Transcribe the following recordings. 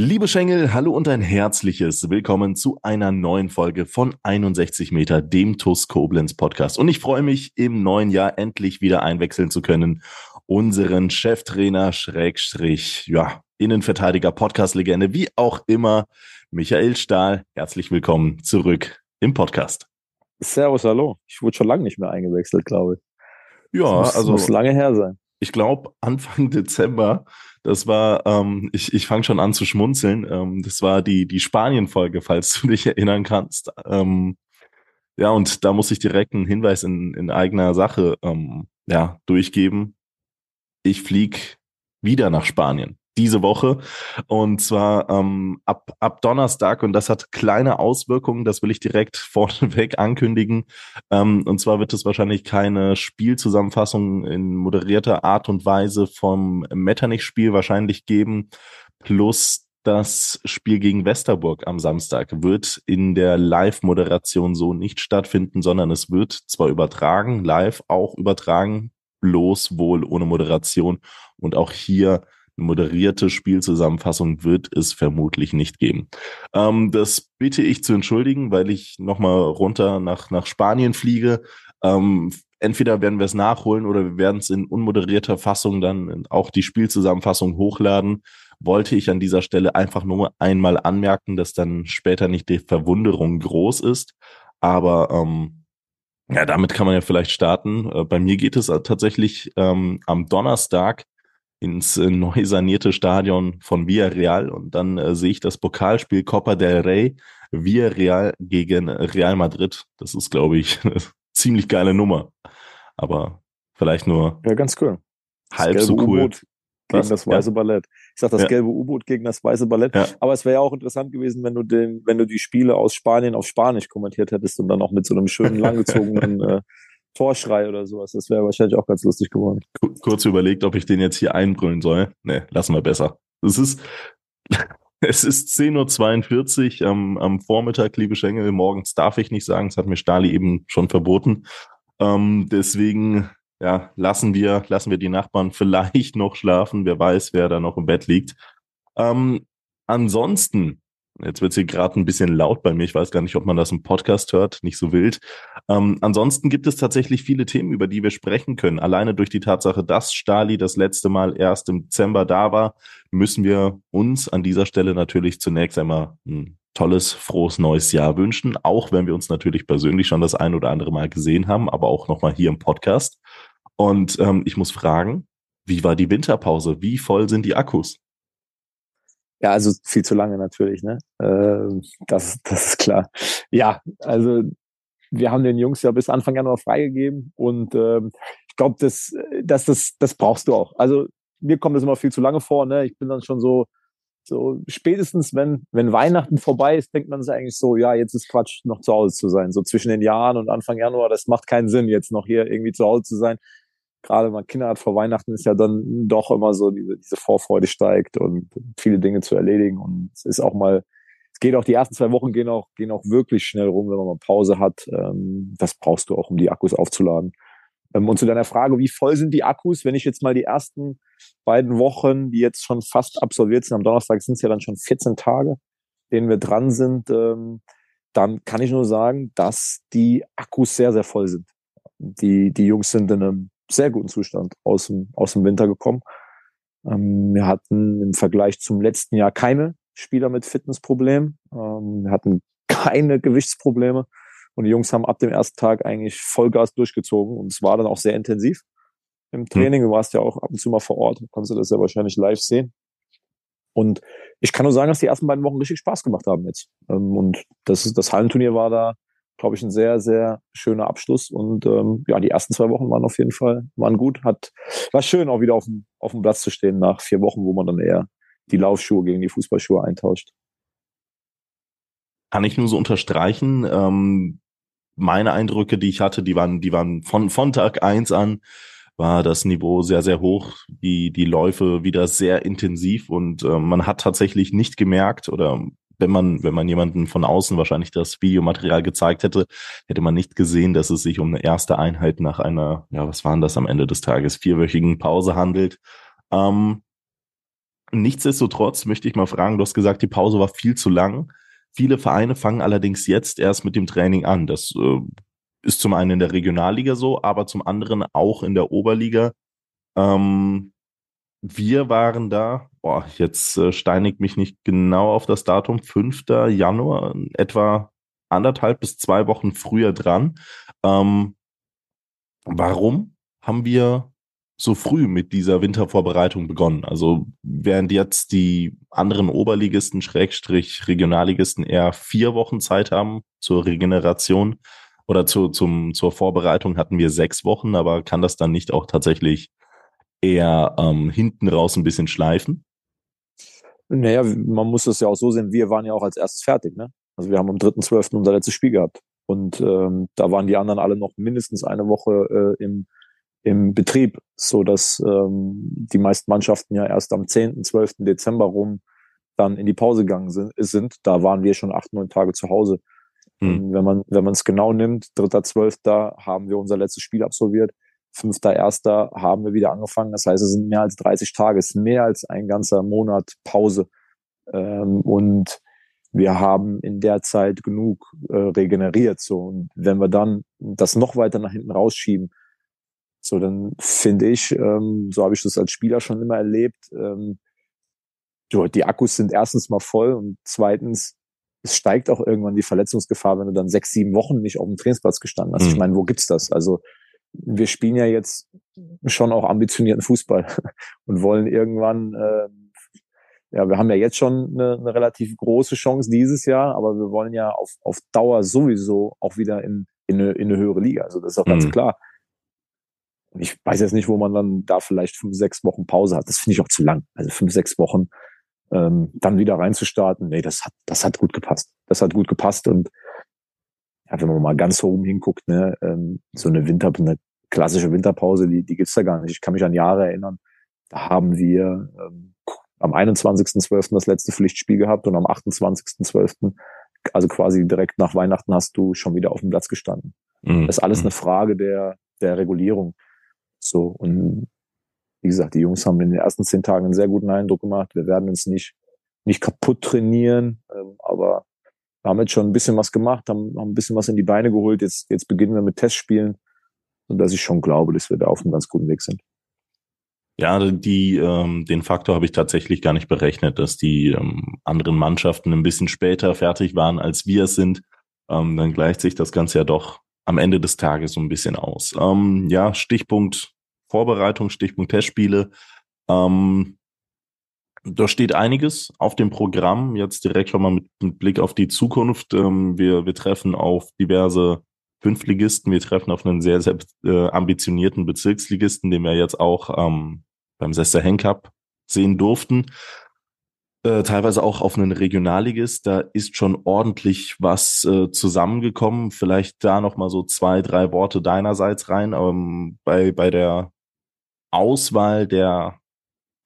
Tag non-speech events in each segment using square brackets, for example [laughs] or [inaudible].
Liebe Schengel, hallo und ein herzliches Willkommen zu einer neuen Folge von 61 Meter, dem TUS Koblenz Podcast. Und ich freue mich, im neuen Jahr endlich wieder einwechseln zu können. Unseren Cheftrainer, Schrägstrich, ja, Innenverteidiger, Podcast-Legende, wie auch immer, Michael Stahl. Herzlich willkommen zurück im Podcast. Servus, hallo. Ich wurde schon lange nicht mehr eingewechselt, glaube ich. Ja, muss, also. Muss lange her sein. Ich glaube, Anfang [laughs] Dezember das war, ähm, ich, ich fange schon an zu schmunzeln. Ähm, das war die, die Spanien-Folge, falls du dich erinnern kannst. Ähm, ja, und da muss ich direkt einen Hinweis in, in eigener Sache ähm, ja, durchgeben. Ich flieg wieder nach Spanien diese Woche. Und zwar ähm, ab, ab Donnerstag. Und das hat kleine Auswirkungen. Das will ich direkt [laughs] vorneweg ankündigen. Ähm, und zwar wird es wahrscheinlich keine Spielzusammenfassung in moderierter Art und Weise vom Metternich-Spiel wahrscheinlich geben. Plus das Spiel gegen Westerburg am Samstag wird in der Live-Moderation so nicht stattfinden, sondern es wird zwar übertragen, live auch übertragen, bloß wohl ohne Moderation. Und auch hier moderierte Spielzusammenfassung wird es vermutlich nicht geben. Ähm, das bitte ich zu entschuldigen, weil ich nochmal runter nach, nach Spanien fliege. Ähm, entweder werden wir es nachholen oder wir werden es in unmoderierter Fassung dann auch die Spielzusammenfassung hochladen. Wollte ich an dieser Stelle einfach nur einmal anmerken, dass dann später nicht die Verwunderung groß ist. Aber ähm, ja, damit kann man ja vielleicht starten. Äh, bei mir geht es tatsächlich ähm, am Donnerstag ins äh, neu sanierte Stadion von Villarreal und dann äh, sehe ich das Pokalspiel Copa del Rey Villarreal gegen Real Madrid. Das ist, glaube ich, [laughs] eine ziemlich geile Nummer. Aber vielleicht nur ja, ganz cool. halb so cool. Gegen das weiße ja. Ballett. Ich sag das ja. gelbe U-Boot gegen das weiße Ballett. Ja. Aber es wäre ja auch interessant gewesen, wenn du den, wenn du die Spiele aus Spanien auf Spanisch kommentiert hättest und dann auch mit so einem schönen langgezogenen [laughs] äh, Torschrei oder sowas. Das wäre wahrscheinlich auch ganz lustig geworden. Kurz überlegt, ob ich den jetzt hier einbrüllen soll. Nee, lassen wir besser. Es ist, [laughs] es ist 10.42 Uhr am, am Vormittag, liebe Schengel. Morgens darf ich nicht sagen. Das hat mir Stali eben schon verboten. Ähm, deswegen, ja, lassen wir, lassen wir die Nachbarn [laughs] vielleicht noch schlafen. Wer weiß, wer da noch im Bett liegt. Ähm, ansonsten Jetzt wird hier gerade ein bisschen laut bei mir. Ich weiß gar nicht, ob man das im Podcast hört. Nicht so wild. Ähm, ansonsten gibt es tatsächlich viele Themen, über die wir sprechen können. Alleine durch die Tatsache, dass Stali das letzte Mal erst im Dezember da war, müssen wir uns an dieser Stelle natürlich zunächst einmal ein tolles, frohes neues Jahr wünschen. Auch wenn wir uns natürlich persönlich schon das ein oder andere Mal gesehen haben, aber auch nochmal hier im Podcast. Und ähm, ich muss fragen, wie war die Winterpause? Wie voll sind die Akkus? Ja, also viel zu lange natürlich, ne? Äh, das, das ist klar. Ja, also wir haben den Jungs ja bis Anfang Januar freigegeben und ähm, ich glaube, das, das, das, das brauchst du auch. Also mir kommt das immer viel zu lange vor, ne? Ich bin dann schon so, so spätestens, wenn, wenn Weihnachten vorbei ist, denkt man sich eigentlich so, ja, jetzt ist Quatsch, noch zu Hause zu sein. So zwischen den Jahren und Anfang Januar, das macht keinen Sinn, jetzt noch hier irgendwie zu Hause zu sein gerade wenn man Kinder hat vor Weihnachten, ist ja dann doch immer so, diese, diese Vorfreude steigt und viele Dinge zu erledigen. Und es ist auch mal, es geht auch, die ersten zwei Wochen gehen auch, gehen auch wirklich schnell rum, wenn man mal Pause hat. Ähm, das brauchst du auch, um die Akkus aufzuladen. Ähm, und zu deiner Frage, wie voll sind die Akkus? Wenn ich jetzt mal die ersten beiden Wochen, die jetzt schon fast absolviert sind, am Donnerstag sind es ja dann schon 14 Tage, denen wir dran sind, ähm, dann kann ich nur sagen, dass die Akkus sehr, sehr voll sind. Die, die Jungs sind in einem sehr guten Zustand aus dem, aus dem Winter gekommen. Ähm, wir hatten im Vergleich zum letzten Jahr keine Spieler mit Fitnessproblemen. Ähm, wir hatten keine Gewichtsprobleme. Und die Jungs haben ab dem ersten Tag eigentlich Vollgas durchgezogen. Und es war dann auch sehr intensiv im hm. Training. Du warst ja auch ab und zu mal vor Ort. Kannst du das ja wahrscheinlich live sehen. Und ich kann nur sagen, dass die ersten beiden Wochen richtig Spaß gemacht haben jetzt. Ähm, und das, ist, das Hallenturnier war da glaube ich, ein sehr, sehr schöner Abschluss. Und ähm, ja, die ersten zwei Wochen waren auf jeden Fall waren gut. Hat war schön, auch wieder auf dem, auf dem Platz zu stehen nach vier Wochen, wo man dann eher die Laufschuhe gegen die Fußballschuhe eintauscht. Kann ich nur so unterstreichen. Ähm, meine Eindrücke, die ich hatte, die waren, die waren von, von Tag eins an war das Niveau sehr, sehr hoch, die, die Läufe wieder sehr intensiv und äh, man hat tatsächlich nicht gemerkt oder wenn man, wenn man jemanden von außen wahrscheinlich das Videomaterial gezeigt hätte, hätte man nicht gesehen, dass es sich um eine erste Einheit nach einer, ja, was waren das am Ende des Tages, vierwöchigen Pause handelt. Ähm, nichtsdestotrotz möchte ich mal fragen, du hast gesagt, die Pause war viel zu lang. Viele Vereine fangen allerdings jetzt erst mit dem Training an. Das äh, ist zum einen in der Regionalliga so, aber zum anderen auch in der Oberliga. Ähm, wir waren da, boah, jetzt äh, steinigt mich nicht genau auf das Datum, 5. Januar, etwa anderthalb bis zwei Wochen früher dran. Ähm, warum haben wir so früh mit dieser Wintervorbereitung begonnen? Also während jetzt die anderen Oberligisten, Schrägstrich Regionalligisten eher vier Wochen Zeit haben zur Regeneration oder zu, zum, zur Vorbereitung hatten wir sechs Wochen, aber kann das dann nicht auch tatsächlich eher ähm, hinten raus ein bisschen schleifen? Naja, man muss das ja auch so sehen, wir waren ja auch als erstes fertig. Ne? Also wir haben am 3.12. unser letztes Spiel gehabt. Und ähm, da waren die anderen alle noch mindestens eine Woche äh, im, im Betrieb, so dass ähm, die meisten Mannschaften ja erst am 10., 12. Dezember rum dann in die Pause gegangen sind. sind. Da waren wir schon acht, neun Tage zu Hause. Mhm. Wenn man wenn man es genau nimmt, 3.12. haben wir unser letztes Spiel absolviert. 5.1. haben wir wieder angefangen. Das heißt, es sind mehr als 30 Tage, es ist mehr als ein ganzer Monat Pause. Ähm, und wir haben in der Zeit genug äh, regeneriert. So. Und wenn wir dann das noch weiter nach hinten rausschieben, so dann finde ich, ähm, so habe ich das als Spieler schon immer erlebt, ähm, die Akkus sind erstens mal voll und zweitens, es steigt auch irgendwann die Verletzungsgefahr, wenn du dann sechs, sieben Wochen nicht auf dem Trainingsplatz gestanden hast. Mhm. Ich meine, wo gibt's das? Also wir spielen ja jetzt schon auch ambitionierten Fußball [laughs] und wollen irgendwann, äh, ja, wir haben ja jetzt schon eine, eine relativ große Chance dieses Jahr, aber wir wollen ja auf, auf Dauer sowieso auch wieder in, in, eine, in eine höhere Liga. Also das ist auch mhm. ganz klar. Ich weiß jetzt nicht, wo man dann da vielleicht fünf, sechs Wochen Pause hat. Das finde ich auch zu lang. Also fünf, sechs Wochen ähm, dann wieder reinzustarten. Nee, das hat, das hat gut gepasst. Das hat gut gepasst und ja, wenn man mal ganz oben hinguckt, ne, ähm, so eine Winter, eine klassische Winterpause, die, die gibt's da gar nicht. Ich kann mich an Jahre erinnern. Da haben wir ähm, am 21.12. das letzte Pflichtspiel gehabt und am 28.12., also quasi direkt nach Weihnachten, hast du schon wieder auf dem Platz gestanden. Mhm. Das ist alles eine Frage der, der Regulierung. So, und wie gesagt, die Jungs haben in den ersten zehn Tagen einen sehr guten Eindruck gemacht. Wir werden uns nicht, nicht kaputt trainieren, ähm, aber haben jetzt schon ein bisschen was gemacht, haben, haben ein bisschen was in die Beine geholt. Jetzt, jetzt beginnen wir mit Testspielen, sodass ich schon glaube, dass wir da auf einem ganz guten Weg sind. Ja, die, ähm, den Faktor habe ich tatsächlich gar nicht berechnet, dass die ähm, anderen Mannschaften ein bisschen später fertig waren, als wir es sind. Ähm, dann gleicht sich das Ganze ja doch am Ende des Tages so ein bisschen aus. Ähm, ja, Stichpunkt Vorbereitung, Stichpunkt Testspiele. Ähm, da steht einiges auf dem Programm, jetzt direkt schon mal mit, mit Blick auf die Zukunft. Ähm, wir, wir treffen auf diverse Fünftligisten, wir treffen auf einen sehr, sehr äh, ambitionierten Bezirksligisten, den wir jetzt auch ähm, beim Sester Henk Cup sehen durften. Äh, teilweise auch auf einen Regionalligist, da ist schon ordentlich was äh, zusammengekommen. Vielleicht da noch mal so zwei, drei Worte deinerseits rein. Ähm, bei, bei der Auswahl der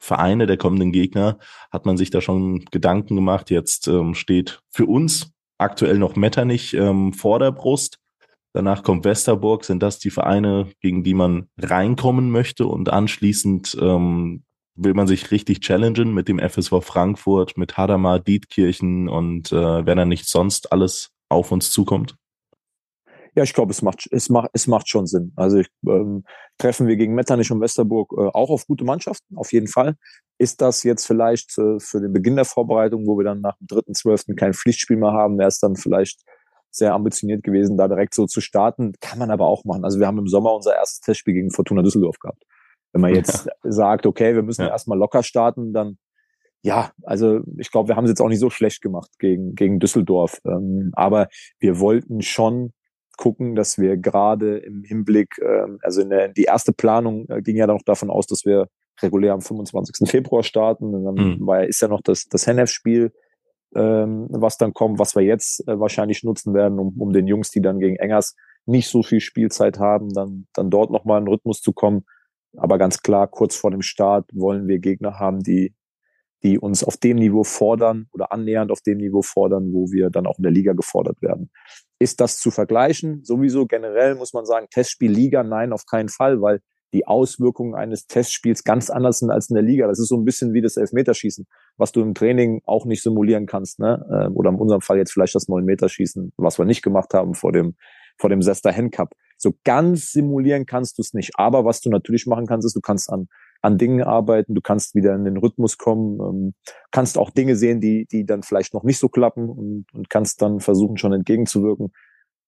Vereine der kommenden Gegner hat man sich da schon Gedanken gemacht. Jetzt ähm, steht für uns aktuell noch Metternich ähm, vor der Brust. Danach kommt Westerburg. Sind das die Vereine, gegen die man reinkommen möchte? Und anschließend ähm, will man sich richtig challengen mit dem FSV Frankfurt, mit Hadamar, Dietkirchen und äh, wenn er nicht sonst alles auf uns zukommt? Ja, ich glaube, es macht, es macht, es macht schon Sinn. Also ich, ähm, treffen wir gegen Metternich und Westerburg äh, auch auf gute Mannschaften, auf jeden Fall. Ist das jetzt vielleicht äh, für den Beginn der Vorbereitung, wo wir dann nach dem dritten, zwölften kein Pflichtspiel mehr haben, wäre es dann vielleicht sehr ambitioniert gewesen, da direkt so zu starten. Kann man aber auch machen. Also wir haben im Sommer unser erstes Testspiel gegen Fortuna Düsseldorf gehabt. Wenn man jetzt ja. sagt, okay, wir müssen ja. erstmal locker starten, dann ja, also ich glaube, wir haben es jetzt auch nicht so schlecht gemacht gegen, gegen Düsseldorf. Ähm, aber wir wollten schon gucken, dass wir gerade im Hinblick, äh, also in der, die erste Planung äh, ging ja noch davon aus, dass wir regulär am 25. Februar starten. Und dann mhm. war, ist ja noch das, das Hennef-Spiel. ähm, was dann kommt, was wir jetzt äh, wahrscheinlich nutzen werden, um, um den Jungs, die dann gegen Engers nicht so viel Spielzeit haben, dann, dann dort nochmal in Rhythmus zu kommen. Aber ganz klar, kurz vor dem Start wollen wir Gegner haben, die, die uns auf dem Niveau fordern oder annähernd auf dem Niveau fordern, wo wir dann auch in der Liga gefordert werden. Ist das zu vergleichen? Sowieso generell muss man sagen, Testspiel Liga, nein, auf keinen Fall, weil die Auswirkungen eines Testspiels ganz anders sind als in der Liga. Das ist so ein bisschen wie das Elfmeterschießen, was du im Training auch nicht simulieren kannst. Ne? Ähm, oder in unserem Fall jetzt vielleicht das Neun-Meterschießen, was wir nicht gemacht haben vor dem, vor dem Sester Hen Cup. So ganz simulieren kannst du es nicht. Aber was du natürlich machen kannst, ist, du kannst an, an Dingen arbeiten, du kannst wieder in den Rhythmus kommen, ähm, kannst auch Dinge sehen, die, die dann vielleicht noch nicht so klappen und, und kannst dann versuchen, schon entgegenzuwirken.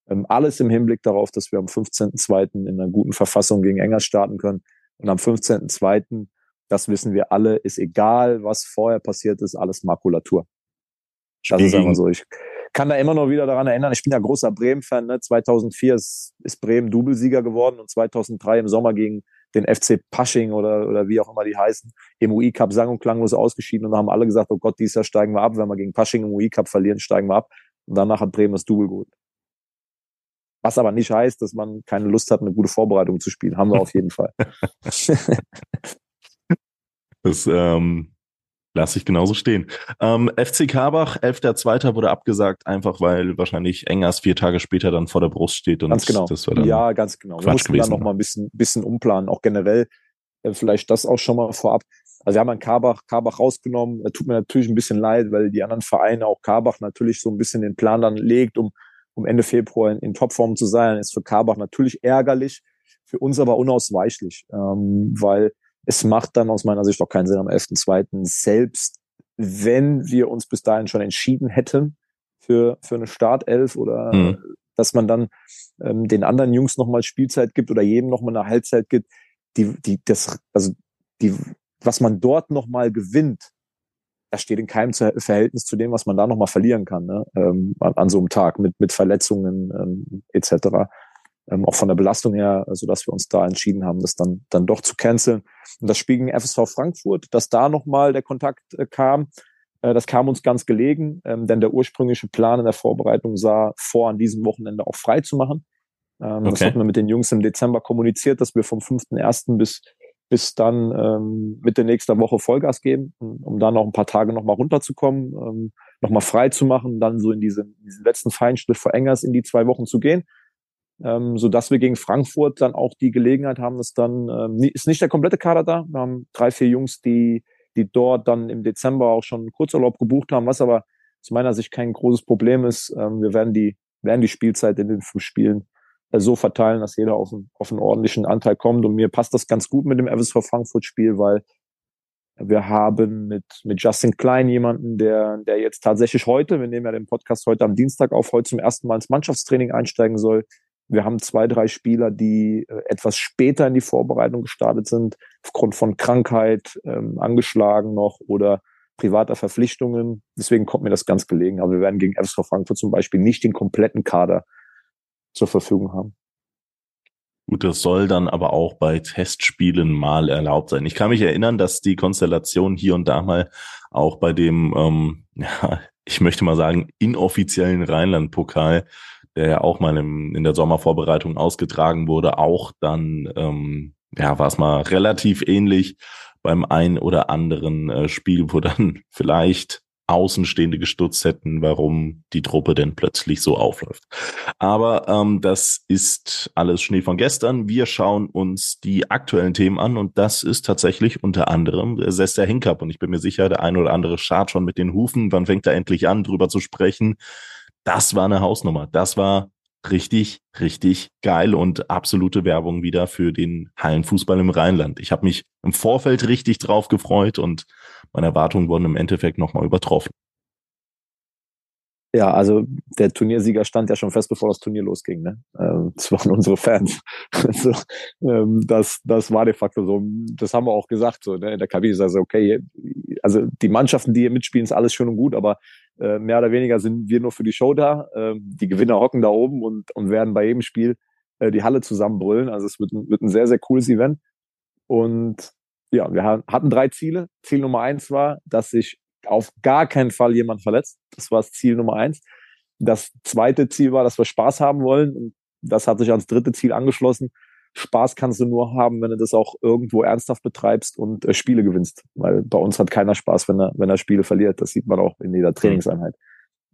Ähm, alles im Hinblick darauf, dass wir am 15.02. in einer guten Verfassung gegen Engers starten können. Und am 15.02., das wissen wir alle, ist egal, was vorher passiert ist, alles Makulatur. Das ist einfach so. Ich kann da immer noch wieder daran erinnern, ich bin ja großer Bremen-Fan. Ne? 2004 ist, ist Bremen Doublesieger geworden und 2003 im Sommer gegen den FC Pasching oder, oder wie auch immer die heißen, im UI-Cup sang- und klanglos ausgeschieden und haben alle gesagt, oh Gott, dieses Jahr steigen wir ab. Wenn wir gegen Pasching im UI-Cup verlieren, steigen wir ab. Und danach hat Bremen das Double geholt. Was aber nicht heißt, dass man keine Lust hat, eine gute Vorbereitung zu spielen. Haben wir auf jeden Fall. [laughs] das ähm, lasse ich genauso stehen. Ähm, FC Karbach, 11.2. wurde abgesagt, einfach weil wahrscheinlich Engers vier Tage später dann vor der Brust steht. Und ganz genau. Das war dann ja, ganz genau. Wir mussten gewesen, dann noch mal ein bisschen, bisschen umplanen, auch generell. Äh, vielleicht das auch schon mal vorab. Also wir haben einen Karbach, Karbach rausgenommen. Tut mir natürlich ein bisschen leid, weil die anderen Vereine, auch Karbach natürlich so ein bisschen den Plan dann legt, um um Ende Februar in, in Topform zu sein, ist für Karbach natürlich ärgerlich, für uns aber unausweichlich, ähm, weil es macht dann aus meiner Sicht auch keinen Sinn am 11.2. selbst wenn wir uns bis dahin schon entschieden hätten für, für eine Startelf oder mhm. dass man dann ähm, den anderen Jungs nochmal Spielzeit gibt oder jedem nochmal eine Halbzeit gibt, die, die, das, also die, was man dort nochmal gewinnt, das steht in keinem Verhältnis zu dem, was man da nochmal verlieren kann, ne? ähm, an, an, so einem Tag mit, mit Verletzungen ähm, etc. Ähm, auch von der Belastung her, also dass wir uns da entschieden haben, das dann, dann doch zu canceln. Und das Spiel gegen FSV Frankfurt, dass da nochmal der Kontakt äh, kam, äh, das kam uns ganz gelegen, ähm, denn der ursprüngliche Plan in der Vorbereitung sah vor, an diesem Wochenende auch frei zu machen. Ähm, okay. Das hatten wir mit den Jungs im Dezember kommuniziert, dass wir vom 5.1. bis bis dann ähm, Mitte nächster Woche Vollgas geben, um dann noch ein paar Tage nochmal runterzukommen, ähm, nochmal frei zu machen, dann so in diesen, diesen letzten Feinschliff vor Engers in die zwei Wochen zu gehen. Ähm, so dass wir gegen Frankfurt dann auch die Gelegenheit haben, dass dann ähm, ist nicht der komplette Kader da. Wir haben drei, vier Jungs, die, die dort dann im Dezember auch schon Kurzurlaub gebucht haben, was aber aus meiner Sicht kein großes Problem ist. Ähm, wir werden die, werden die Spielzeit in den fünf Spielen äh, so verteilen, dass jeder auf einen, auf einen ordentlichen Anteil kommt. Und mir passt das ganz gut mit dem FSV Frankfurt-Spiel, weil wir haben mit, mit Justin Klein jemanden, der, der jetzt tatsächlich heute, wir nehmen ja den Podcast heute am Dienstag auf, heute zum ersten Mal ins Mannschaftstraining einsteigen soll. Wir haben zwei, drei Spieler, die äh, etwas später in die Vorbereitung gestartet sind, aufgrund von Krankheit, ähm, angeschlagen noch oder privater Verpflichtungen. Deswegen kommt mir das ganz gelegen. Aber wir werden gegen FSV Frankfurt zum Beispiel nicht den kompletten Kader zur Verfügung haben. Gut, das soll dann aber auch bei Testspielen mal erlaubt sein. Ich kann mich erinnern, dass die Konstellation hier und da mal auch bei dem, ähm, [laughs] ja, ich möchte mal sagen, inoffiziellen Rheinland-Pokal, der ja auch mal im, in der Sommervorbereitung ausgetragen wurde, auch dann, ähm, ja, war es mal relativ ähnlich beim ein oder anderen äh, Spiel, wo dann [laughs] vielleicht Außenstehende gestutzt hätten, warum die Truppe denn plötzlich so aufläuft. Aber ähm, das ist alles Schnee von gestern. Wir schauen uns die aktuellen Themen an und das ist tatsächlich unter anderem der Sester Hinkap und ich bin mir sicher, der ein oder andere schart schon mit den Hufen. Wann fängt er endlich an, drüber zu sprechen? Das war eine Hausnummer. Das war richtig, richtig geil und absolute Werbung wieder für den Hallenfußball im Rheinland. Ich habe mich im Vorfeld richtig drauf gefreut und meine Erwartungen wurden im Endeffekt nochmal übertroffen. Ja, also der Turniersieger stand ja schon fest, bevor das Turnier losging. Ne? Ähm, das waren unsere Fans. [laughs] also, ähm, das, das war de facto so. Das haben wir auch gesagt so ne? in der Kabine. Also okay, also die Mannschaften, die hier mitspielen, ist alles schön und gut, aber äh, mehr oder weniger sind wir nur für die Show da. Ähm, die Gewinner hocken da oben und, und werden bei jedem Spiel äh, die Halle zusammenbrüllen. Also es wird, wird ein sehr, sehr cooles Event. Und ja, wir hatten drei Ziele. Ziel Nummer eins war, dass sich auf gar keinen Fall jemand verletzt. Das war das Ziel Nummer eins. Das zweite Ziel war, dass wir Spaß haben wollen. Das hat sich als dritte Ziel angeschlossen. Spaß kannst du nur haben, wenn du das auch irgendwo ernsthaft betreibst und äh, Spiele gewinnst. Weil bei uns hat keiner Spaß, wenn er, wenn er Spiele verliert. Das sieht man auch in jeder Trainingseinheit.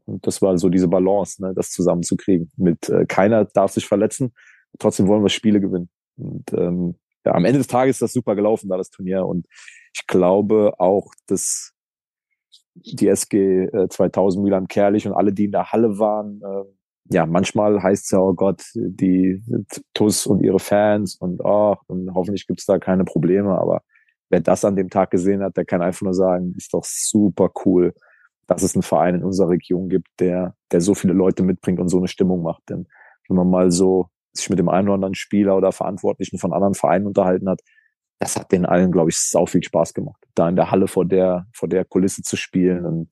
Und das war so diese Balance, ne, das zusammenzukriegen. Mit äh, keiner darf sich verletzen, trotzdem wollen wir Spiele gewinnen. Und ähm, ja, am Ende des Tages ist das super gelaufen, da das Turnier. Und ich glaube auch, dass die SG äh, 2000 Milan Kerlich und alle, die in der Halle waren, äh, ja, manchmal heißt es ja, oh Gott, die TUS und ihre Fans und oh, und hoffentlich gibt's da keine Probleme. Aber wer das an dem Tag gesehen hat, der kann einfach nur sagen, ist doch super cool, dass es einen Verein in unserer Region gibt, der, der so viele Leute mitbringt und so eine Stimmung macht. Denn wenn man mal so sich mit dem einen oder anderen Spieler oder Verantwortlichen von anderen Vereinen unterhalten hat, das hat den allen, glaube ich, sau viel Spaß gemacht, da in der Halle vor der, vor der Kulisse zu spielen. Und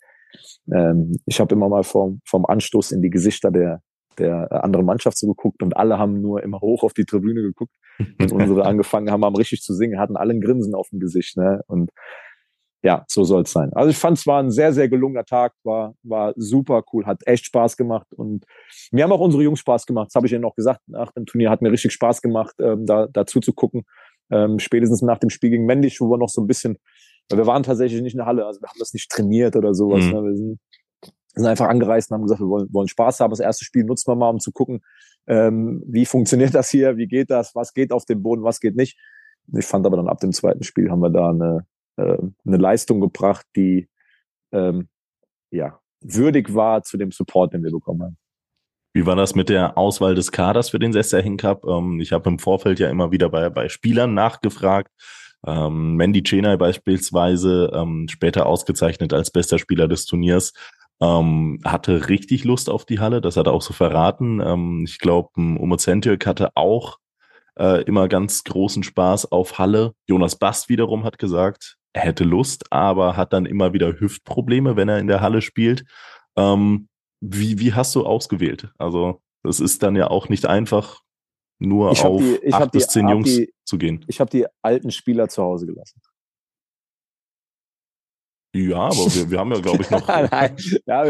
ähm, ich habe immer mal vom, vom Anstoß in die Gesichter der, der anderen Mannschaft so geguckt und alle haben nur immer hoch auf die Tribüne geguckt. Und unsere [laughs] angefangen haben, haben richtig zu singen, hatten alle ein Grinsen auf dem Gesicht. Ne? Und ja, so soll es sein. Also ich fand es war ein sehr, sehr gelungener Tag, war, war super cool, hat echt Spaß gemacht und mir haben auch unsere Jungs Spaß gemacht. Das habe ich ihnen auch gesagt. Nach dem Turnier hat mir richtig Spaß gemacht, ähm, da dazu zu gucken. Ähm, spätestens nach dem Spiel gegen Mendisch, wo wir noch so ein bisschen, wir waren tatsächlich nicht in der Halle, also wir haben das nicht trainiert oder sowas. Mhm. Ne? Wir sind, sind einfach angereist und haben gesagt, wir wollen, wollen Spaß haben. Das erste Spiel nutzen wir mal, um zu gucken, ähm, wie funktioniert das hier, wie geht das, was geht auf dem Boden, was geht nicht. Ich fand aber dann ab dem zweiten Spiel haben wir da eine, äh, eine Leistung gebracht, die ähm, ja würdig war zu dem Support, den wir bekommen haben. Wie war das mit der Auswahl des Kaders für den Sesserhin Cup? Ähm, ich habe im Vorfeld ja immer wieder bei, bei Spielern nachgefragt. Ähm, Mandy Chenay beispielsweise, ähm, später ausgezeichnet als bester Spieler des Turniers, ähm, hatte richtig Lust auf die Halle. Das hat er auch so verraten. Ähm, ich glaube, Umo Zentjök hatte auch äh, immer ganz großen Spaß auf Halle. Jonas Bast wiederum hat gesagt, er hätte Lust, aber hat dann immer wieder Hüftprobleme, wenn er in der Halle spielt. Ähm, wie, wie hast du ausgewählt? Also, das ist dann ja auch nicht einfach, nur auf die, acht bis zehn Jungs die, zu gehen. Ich habe die alten Spieler zu Hause gelassen. Ja, aber wir, wir haben ja, glaube ich, noch. [laughs] Nein, ja,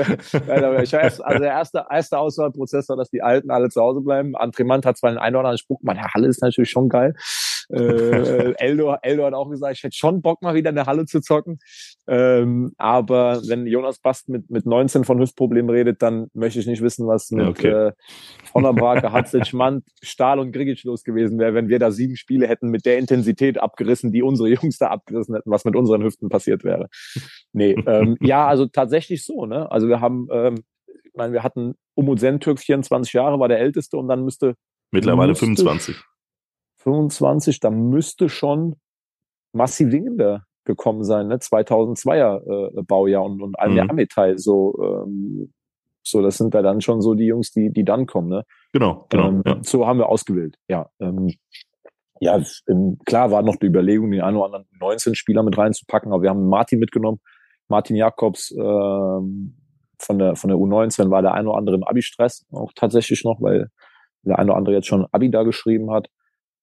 ich erst, [laughs] also der erste, erste Auswahlprozess war, dass die Alten alle zu Hause bleiben. Antremant hat zwar einen einen oder anderen Spruch, man, Halle ist natürlich schon geil. Äh, Eldo, Eldo hat auch gesagt, ich hätte schon Bock, mal wieder in der Halle zu zocken. Ähm, aber wenn Jonas Bast mit, mit 19 von Hüftproblemen redet, dann möchte ich nicht wissen, was mit okay. äh, Honnerbrake, Hatzic, Mand, Stahl und Grigic los gewesen wäre, wenn wir da sieben Spiele hätten mit der Intensität abgerissen, die unsere Jungs da abgerissen hätten, was mit unseren Hüften passiert wäre. Nee, ähm, [laughs] ja, also tatsächlich so, ne? Also wir haben, ähm, ich meine, wir hatten Umut Sentürk, 24 Jahre, war der älteste und dann müsste Mittlerweile müsste, 25. 25, da müsste schon massiv Wingender gekommen sein, ne? 2002er äh, Baujahr und, und Almir mhm. Ametai, so, ähm, so, das sind da dann schon so die Jungs, die, die dann kommen, ne? Genau, genau. Ähm, ja. So haben wir ausgewählt, ja. Ähm, ja, ähm, klar war noch die Überlegung, den einen oder anderen 19 Spieler mit reinzupacken, aber wir haben Martin mitgenommen, Martin Jakobs ähm, von der von der U19 war der ein oder andere im Abi-Stress auch tatsächlich noch, weil der eine oder andere jetzt schon Abi da geschrieben hat.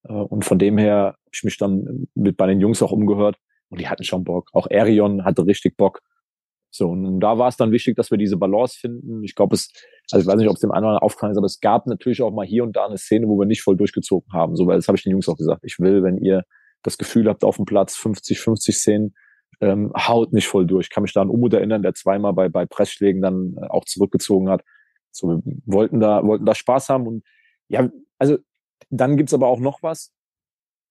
Äh, und von dem her habe ich mich dann mit bei den Jungs auch umgehört und die hatten schon Bock. Auch Arion hatte richtig Bock. So, und da war es dann wichtig, dass wir diese Balance finden. Ich glaube, es, also ich weiß nicht, ob es dem anderen aufgefallen ist, aber es gab natürlich auch mal hier und da eine Szene, wo wir nicht voll durchgezogen haben. So, weil das habe ich den Jungs auch gesagt. Ich will, wenn ihr das Gefühl habt, auf dem Platz 50, 50 Szenen, ähm, haut nicht voll durch. Ich kann mich da an Umut erinnern, der zweimal bei, bei Pressschlägen dann äh, auch zurückgezogen hat. So, wir wollten da, wollten da Spaß haben und ja, also dann gibt's aber auch noch was.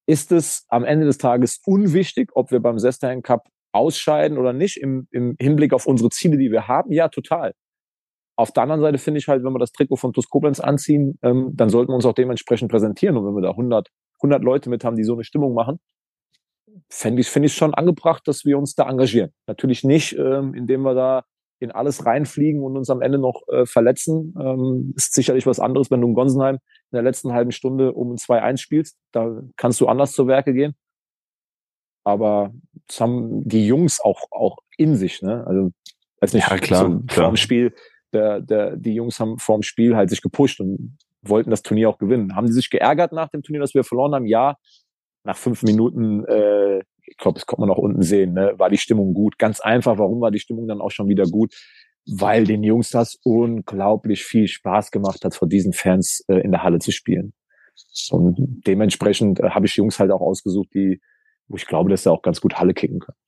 Ist es am Ende des Tages unwichtig, ob wir beim Sesterhen Cup ausscheiden oder nicht im, im Hinblick auf unsere Ziele, die wir haben? Ja, total. Auf der anderen Seite finde ich halt, wenn wir das Trikot von TuS Koblenz anziehen, ähm, dann sollten wir uns auch dementsprechend präsentieren. Und wenn wir da 100, 100 Leute mit haben, die so eine Stimmung machen, fände ich finde ich schon angebracht, dass wir uns da engagieren. Natürlich nicht, ähm, indem wir da in alles reinfliegen und uns am Ende noch äh, verletzen. Ähm, ist sicherlich was anderes, wenn du in Gonsenheim in der letzten halben Stunde um ein 2-1 spielst. Da kannst du anders zu Werke gehen. Aber das haben die Jungs auch, auch in sich, ne? Also, weiß nicht, ja, klar, so klar. Vorm Spiel, der, der, die Jungs haben vorm Spiel halt sich gepusht und wollten das Turnier auch gewinnen. Haben die sich geärgert nach dem Turnier, dass wir verloren haben? Ja. Nach fünf Minuten äh, ich glaube, das konnte man auch unten sehen, ne? war die Stimmung gut. Ganz einfach, warum war die Stimmung dann auch schon wieder gut? Weil den Jungs das unglaublich viel Spaß gemacht hat, vor diesen Fans äh, in der Halle zu spielen. Und dementsprechend äh, habe ich Jungs halt auch ausgesucht, die, wo ich glaube, dass sie auch ganz gut Halle kicken können.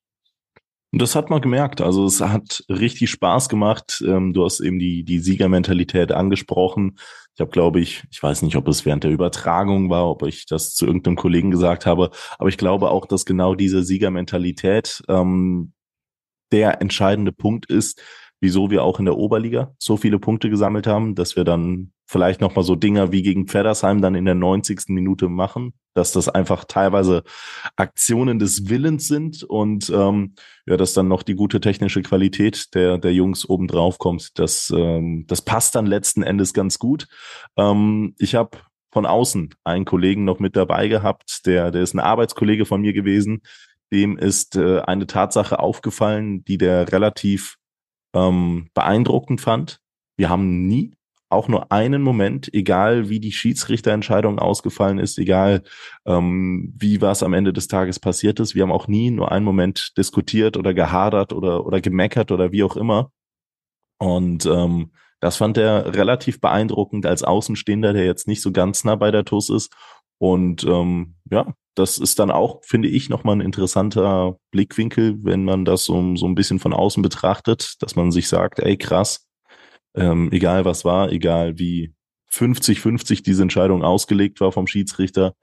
Und das hat man gemerkt. Also es hat richtig Spaß gemacht. Ähm, du hast eben die, die Siegermentalität angesprochen. Ich habe, glaube ich, ich weiß nicht, ob es während der Übertragung war, ob ich das zu irgendeinem Kollegen gesagt habe, aber ich glaube auch, dass genau diese Siegermentalität ähm, der entscheidende Punkt ist, wieso wir auch in der Oberliga so viele Punkte gesammelt haben, dass wir dann vielleicht nochmal so Dinger wie gegen Pfeddersheim dann in der 90. Minute machen, dass das einfach teilweise Aktionen des Willens sind und ähm, ja, dass dann noch die gute technische Qualität der, der Jungs obendrauf kommt. Das, ähm, das passt dann letzten Endes ganz gut. Ähm, ich habe von außen einen Kollegen noch mit dabei gehabt, der, der ist ein Arbeitskollege von mir gewesen. Dem ist äh, eine Tatsache aufgefallen, die der relativ ähm, beeindruckend fand. Wir haben nie auch nur einen Moment, egal wie die Schiedsrichterentscheidung ausgefallen ist, egal ähm, wie was am Ende des Tages passiert ist, wir haben auch nie nur einen Moment diskutiert oder gehadert oder, oder gemeckert oder wie auch immer. Und ähm, das fand er relativ beeindruckend als Außenstehender, der jetzt nicht so ganz nah bei der TUS ist. Und ähm, ja, das ist dann auch, finde ich, nochmal ein interessanter Blickwinkel, wenn man das so, so ein bisschen von außen betrachtet, dass man sich sagt, ey krass, ähm, egal was war, egal wie 50-50 diese Entscheidung ausgelegt war vom Schiedsrichter,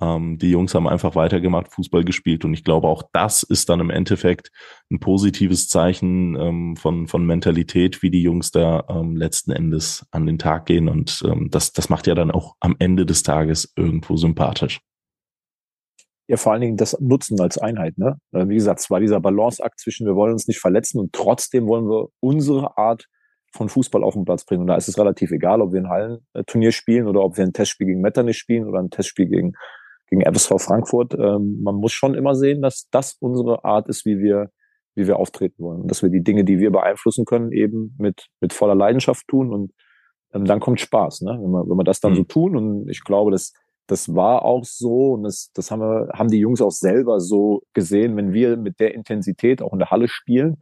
ähm, die Jungs haben einfach weitergemacht, Fußball gespielt und ich glaube auch das ist dann im Endeffekt ein positives Zeichen ähm, von, von Mentalität, wie die Jungs da ähm, letzten Endes an den Tag gehen und ähm, das, das macht ja dann auch am Ende des Tages irgendwo sympathisch. Ja, vor allen Dingen das Nutzen als Einheit. Ne? Äh, wie gesagt, es war dieser Balanceakt zwischen, wir wollen uns nicht verletzen und trotzdem wollen wir unsere Art von Fußball auf den Platz bringen. Und da ist es relativ egal, ob wir ein Hallenturnier spielen oder ob wir ein Testspiel gegen Metternich spielen oder ein Testspiel gegen, gegen FSV Frankfurt. Ähm, man muss schon immer sehen, dass das unsere Art ist, wie wir, wie wir auftreten wollen. Und dass wir die Dinge, die wir beeinflussen können, eben mit, mit voller Leidenschaft tun. Und ähm, dann kommt Spaß, ne? wenn, wir, wenn wir das dann mhm. so tun. Und ich glaube, dass das war auch so und das, das haben, wir, haben die Jungs auch selber so gesehen, wenn wir mit der Intensität auch in der Halle spielen,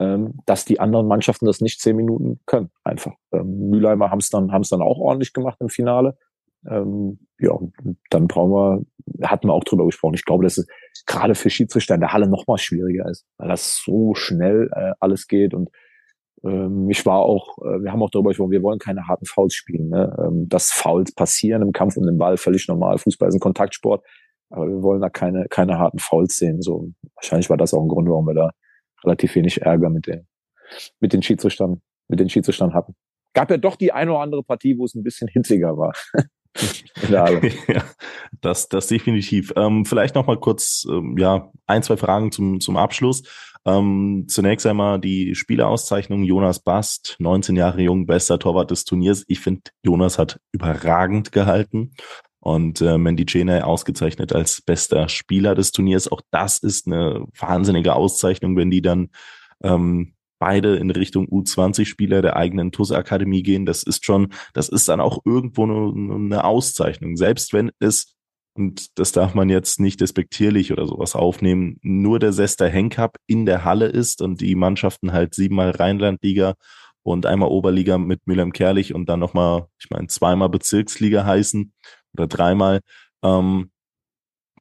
ähm, dass die anderen Mannschaften das nicht zehn Minuten können. Einfach. Ähm, Mülheimer haben es dann, haben's dann auch ordentlich gemacht im Finale. Ähm, ja, dann brauchen wir, hatten wir auch drüber gesprochen. Ich glaube, dass es gerade für Schiedsrichter in der Halle noch mal schwieriger ist, weil das so schnell äh, alles geht und ähm, ich war auch, äh, wir haben auch darüber gesprochen, wir wollen keine harten Fouls spielen. Ne? Ähm, dass Fouls passieren im Kampf um den Ball, völlig normal. Fußball ist ein Kontaktsport, aber wir wollen da keine, keine harten Fouls sehen. So, wahrscheinlich war das auch ein Grund, warum wir da relativ wenig Ärger mit den, mit den Schiedsrichtern, mit den Schiedsrichtern hatten. Gab ja doch die eine oder andere Partie, wo es ein bisschen hitziger war. [laughs] [laughs] ja, das, das definitiv. Ähm, vielleicht noch mal kurz, ähm, ja, ein, zwei Fragen zum, zum Abschluss. Ähm, zunächst einmal die Spielerauszeichnung Jonas Bast, 19 Jahre jung, bester Torwart des Turniers. Ich finde, Jonas hat überragend gehalten und äh, Mandy Cheney ausgezeichnet als bester Spieler des Turniers. Auch das ist eine wahnsinnige Auszeichnung, wenn die dann ähm, beide in Richtung U20-Spieler der eigenen TUS-Akademie gehen. Das ist schon, das ist dann auch irgendwo eine, eine Auszeichnung. Selbst wenn es und das darf man jetzt nicht despektierlich oder sowas aufnehmen, nur der Sester Henkup in der Halle ist und die Mannschaften halt siebenmal Rheinlandliga und einmal Oberliga mit Mülheim Kerlich und dann nochmal, ich meine, zweimal Bezirksliga heißen oder dreimal. Ähm,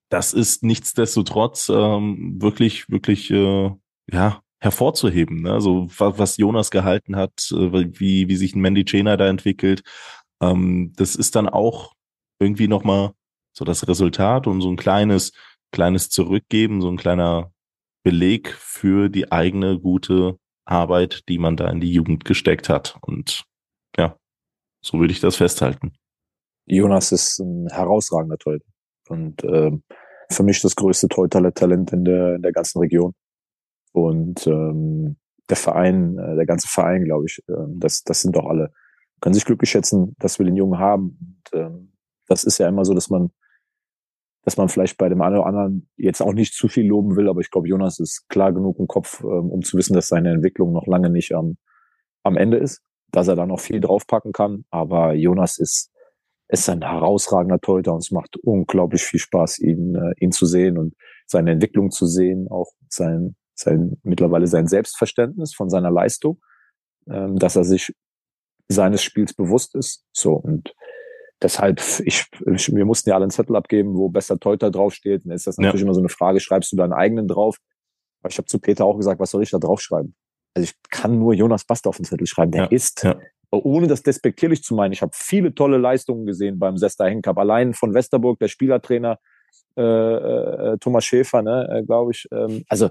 das ist nichtsdestotrotz ähm, wirklich, wirklich, äh, ja, hervorzuheben. Ne? Also was Jonas gehalten hat, äh, wie, wie sich ein Mandy Chena da entwickelt, ähm, das ist dann auch irgendwie nochmal so das Resultat und so ein kleines, kleines Zurückgeben, so ein kleiner Beleg für die eigene gute Arbeit, die man da in die Jugend gesteckt hat. Und ja, so würde ich das festhalten. Jonas ist ein herausragender Torhüter und äh, für mich das größte Torhüter-Talent in der, in der ganzen Region. Und ähm, der Verein, äh, der ganze Verein, glaube ich, äh, das, das sind doch alle, können sich glücklich schätzen, dass wir den Jungen haben. Und, ähm, das ist ja immer so, dass man, dass man vielleicht bei dem einen oder anderen jetzt auch nicht zu viel loben will, aber ich glaube, Jonas ist klar genug im Kopf, ähm, um zu wissen, dass seine Entwicklung noch lange nicht am, am Ende ist, dass er da noch viel draufpacken kann. Aber Jonas ist, ist ein herausragender Torhüter und es macht unglaublich viel Spaß, ihn, äh, ihn zu sehen. Und seine Entwicklung zu sehen, auch sein, sein mittlerweile sein Selbstverständnis von seiner Leistung, ähm, dass er sich seines Spiels bewusst ist. So und deshalb, ich, ich, wir mussten ja alle einen Zettel abgeben, wo bester Teuter draufsteht. Dann ist das natürlich ja. immer so eine Frage, schreibst du deinen eigenen drauf? Aber ich habe zu Peter auch gesagt, was soll ich da draufschreiben? Also ich kann nur Jonas Basta auf den Zettel schreiben. Der ja. ist, ja. ohne das despektierlich zu meinen, ich habe viele tolle Leistungen gesehen beim Sesta Henkup. Allein von Westerburg, der Spielertrainer äh, äh, Thomas Schäfer, ne, äh, glaube ich. Ähm, also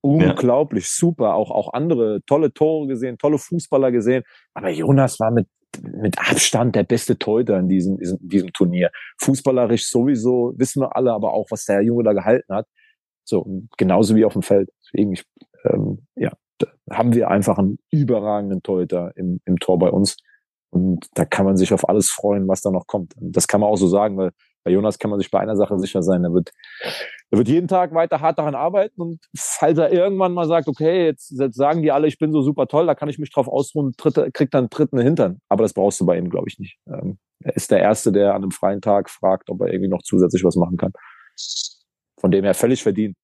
unglaublich, ja. super. Auch, auch andere tolle Tore gesehen, tolle Fußballer gesehen. Aber Jonas war mit mit Abstand der beste Torhüter in diesem, in diesem Turnier. Fußballerisch sowieso, wissen wir alle, aber auch, was der Junge da gehalten hat. So, genauso wie auf dem Feld. Deswegen, ich, ähm, ja, haben wir einfach einen überragenden Torhüter im, im Tor bei uns. Und da kann man sich auf alles freuen, was da noch kommt. Das kann man auch so sagen, weil bei Jonas kann man sich bei einer Sache sicher sein. Er wird, er wird jeden Tag weiter hart daran arbeiten und falls er irgendwann mal sagt, okay, jetzt, jetzt sagen die alle, ich bin so super toll, da kann ich mich drauf ausruhen, dritte, kriegt dann dritten Hintern. Aber das brauchst du bei ihm, glaube ich, nicht. Ähm, er ist der Erste, der an einem freien Tag fragt, ob er irgendwie noch zusätzlich was machen kann. Von dem her völlig verdient.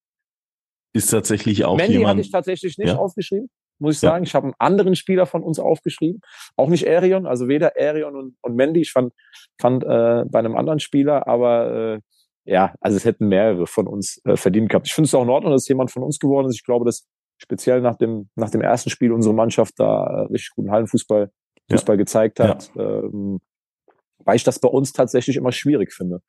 Ist tatsächlich auch Mandy jemand. hatte ich tatsächlich nicht ja. aufgeschrieben muss ich sagen. Ja. Ich habe einen anderen Spieler von uns aufgeschrieben, auch nicht Arion, also weder Arion und, und Mandy. Ich fand, fand äh, bei einem anderen Spieler, aber äh, ja, also es hätten mehrere von uns äh, verdient gehabt. Ich finde es auch in Ordnung, dass jemand von uns geworden ist. Ich glaube, dass speziell nach dem nach dem ersten Spiel unsere Mannschaft da äh, richtig guten Hallenfußball Fußball ja. gezeigt hat, ja. ähm, weil ich das bei uns tatsächlich immer schwierig finde.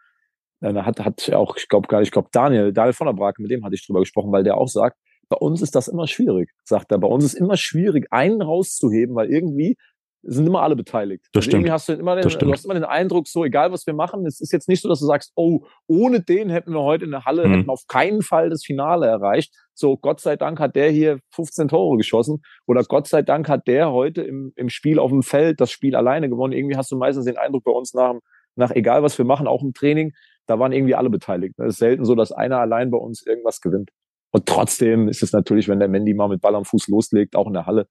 Äh, da hat, hat auch, ich glaube gar nicht, ich glaube Daniel, Daniel von der Brake, mit dem hatte ich drüber gesprochen, weil der auch sagt, bei uns ist das immer schwierig, sagt er. Bei uns ist immer schwierig, einen rauszuheben, weil irgendwie sind immer alle beteiligt. Das also stimmt. hast du immer den, du hast immer den Eindruck, so egal was wir machen, es ist jetzt nicht so, dass du sagst, oh, ohne den hätten wir heute in der Halle, mhm. hätten auf keinen Fall das Finale erreicht. So, Gott sei Dank hat der hier 15 Tore geschossen oder Gott sei Dank hat der heute im, im Spiel auf dem Feld das Spiel alleine gewonnen. Irgendwie hast du meistens den Eindruck bei uns nach, nach egal was wir machen, auch im Training, da waren irgendwie alle beteiligt. Es ist selten so, dass einer allein bei uns irgendwas gewinnt. Und trotzdem ist es natürlich, wenn der Mandy mal mit Ball am Fuß loslegt, auch in der Halle,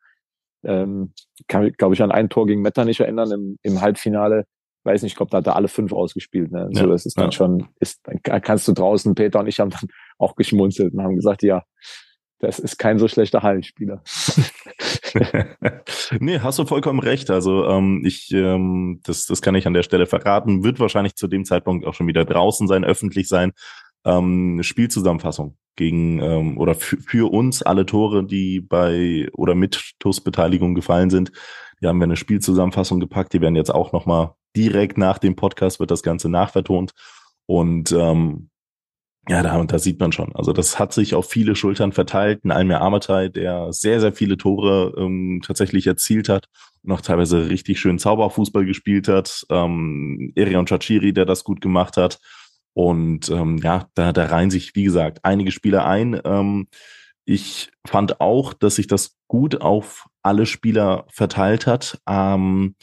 ähm, kann, glaube ich, an ein Tor gegen Metternich erinnern im, im Halbfinale. Weiß nicht, ich glaube, da hat er alle fünf ausgespielt. Ne? Ja, so, das ist dann ja. schon, ist, dann kannst du draußen, Peter und ich haben dann [laughs] auch geschmunzelt und haben gesagt, ja, das ist kein so schlechter Hallenspieler. [laughs] nee, hast du vollkommen recht. Also ähm, ich, ähm, das, das kann ich an der Stelle verraten, wird wahrscheinlich zu dem Zeitpunkt auch schon wieder draußen sein, öffentlich sein. Ähm, Spielzusammenfassung gegen ähm, oder für uns alle Tore, die bei oder mit TUS-Beteiligung gefallen sind. Die haben wir eine Spielzusammenfassung gepackt. Die werden jetzt auch nochmal direkt nach dem Podcast wird das Ganze nachvertont. Und ähm, ja, da, da sieht man schon. Also das hat sich auf viele Schultern verteilt. Ein Almir Amatei, der sehr, sehr viele Tore ähm, tatsächlich erzielt hat und auch teilweise richtig schön Zauberfußball gespielt hat. Ähm, Erion Chachiri, der das gut gemacht hat. Und ähm, ja, da, da reihen sich, wie gesagt, einige Spieler ein. Ähm, ich fand auch, dass sich das gut auf alle Spieler verteilt hat. Ähm,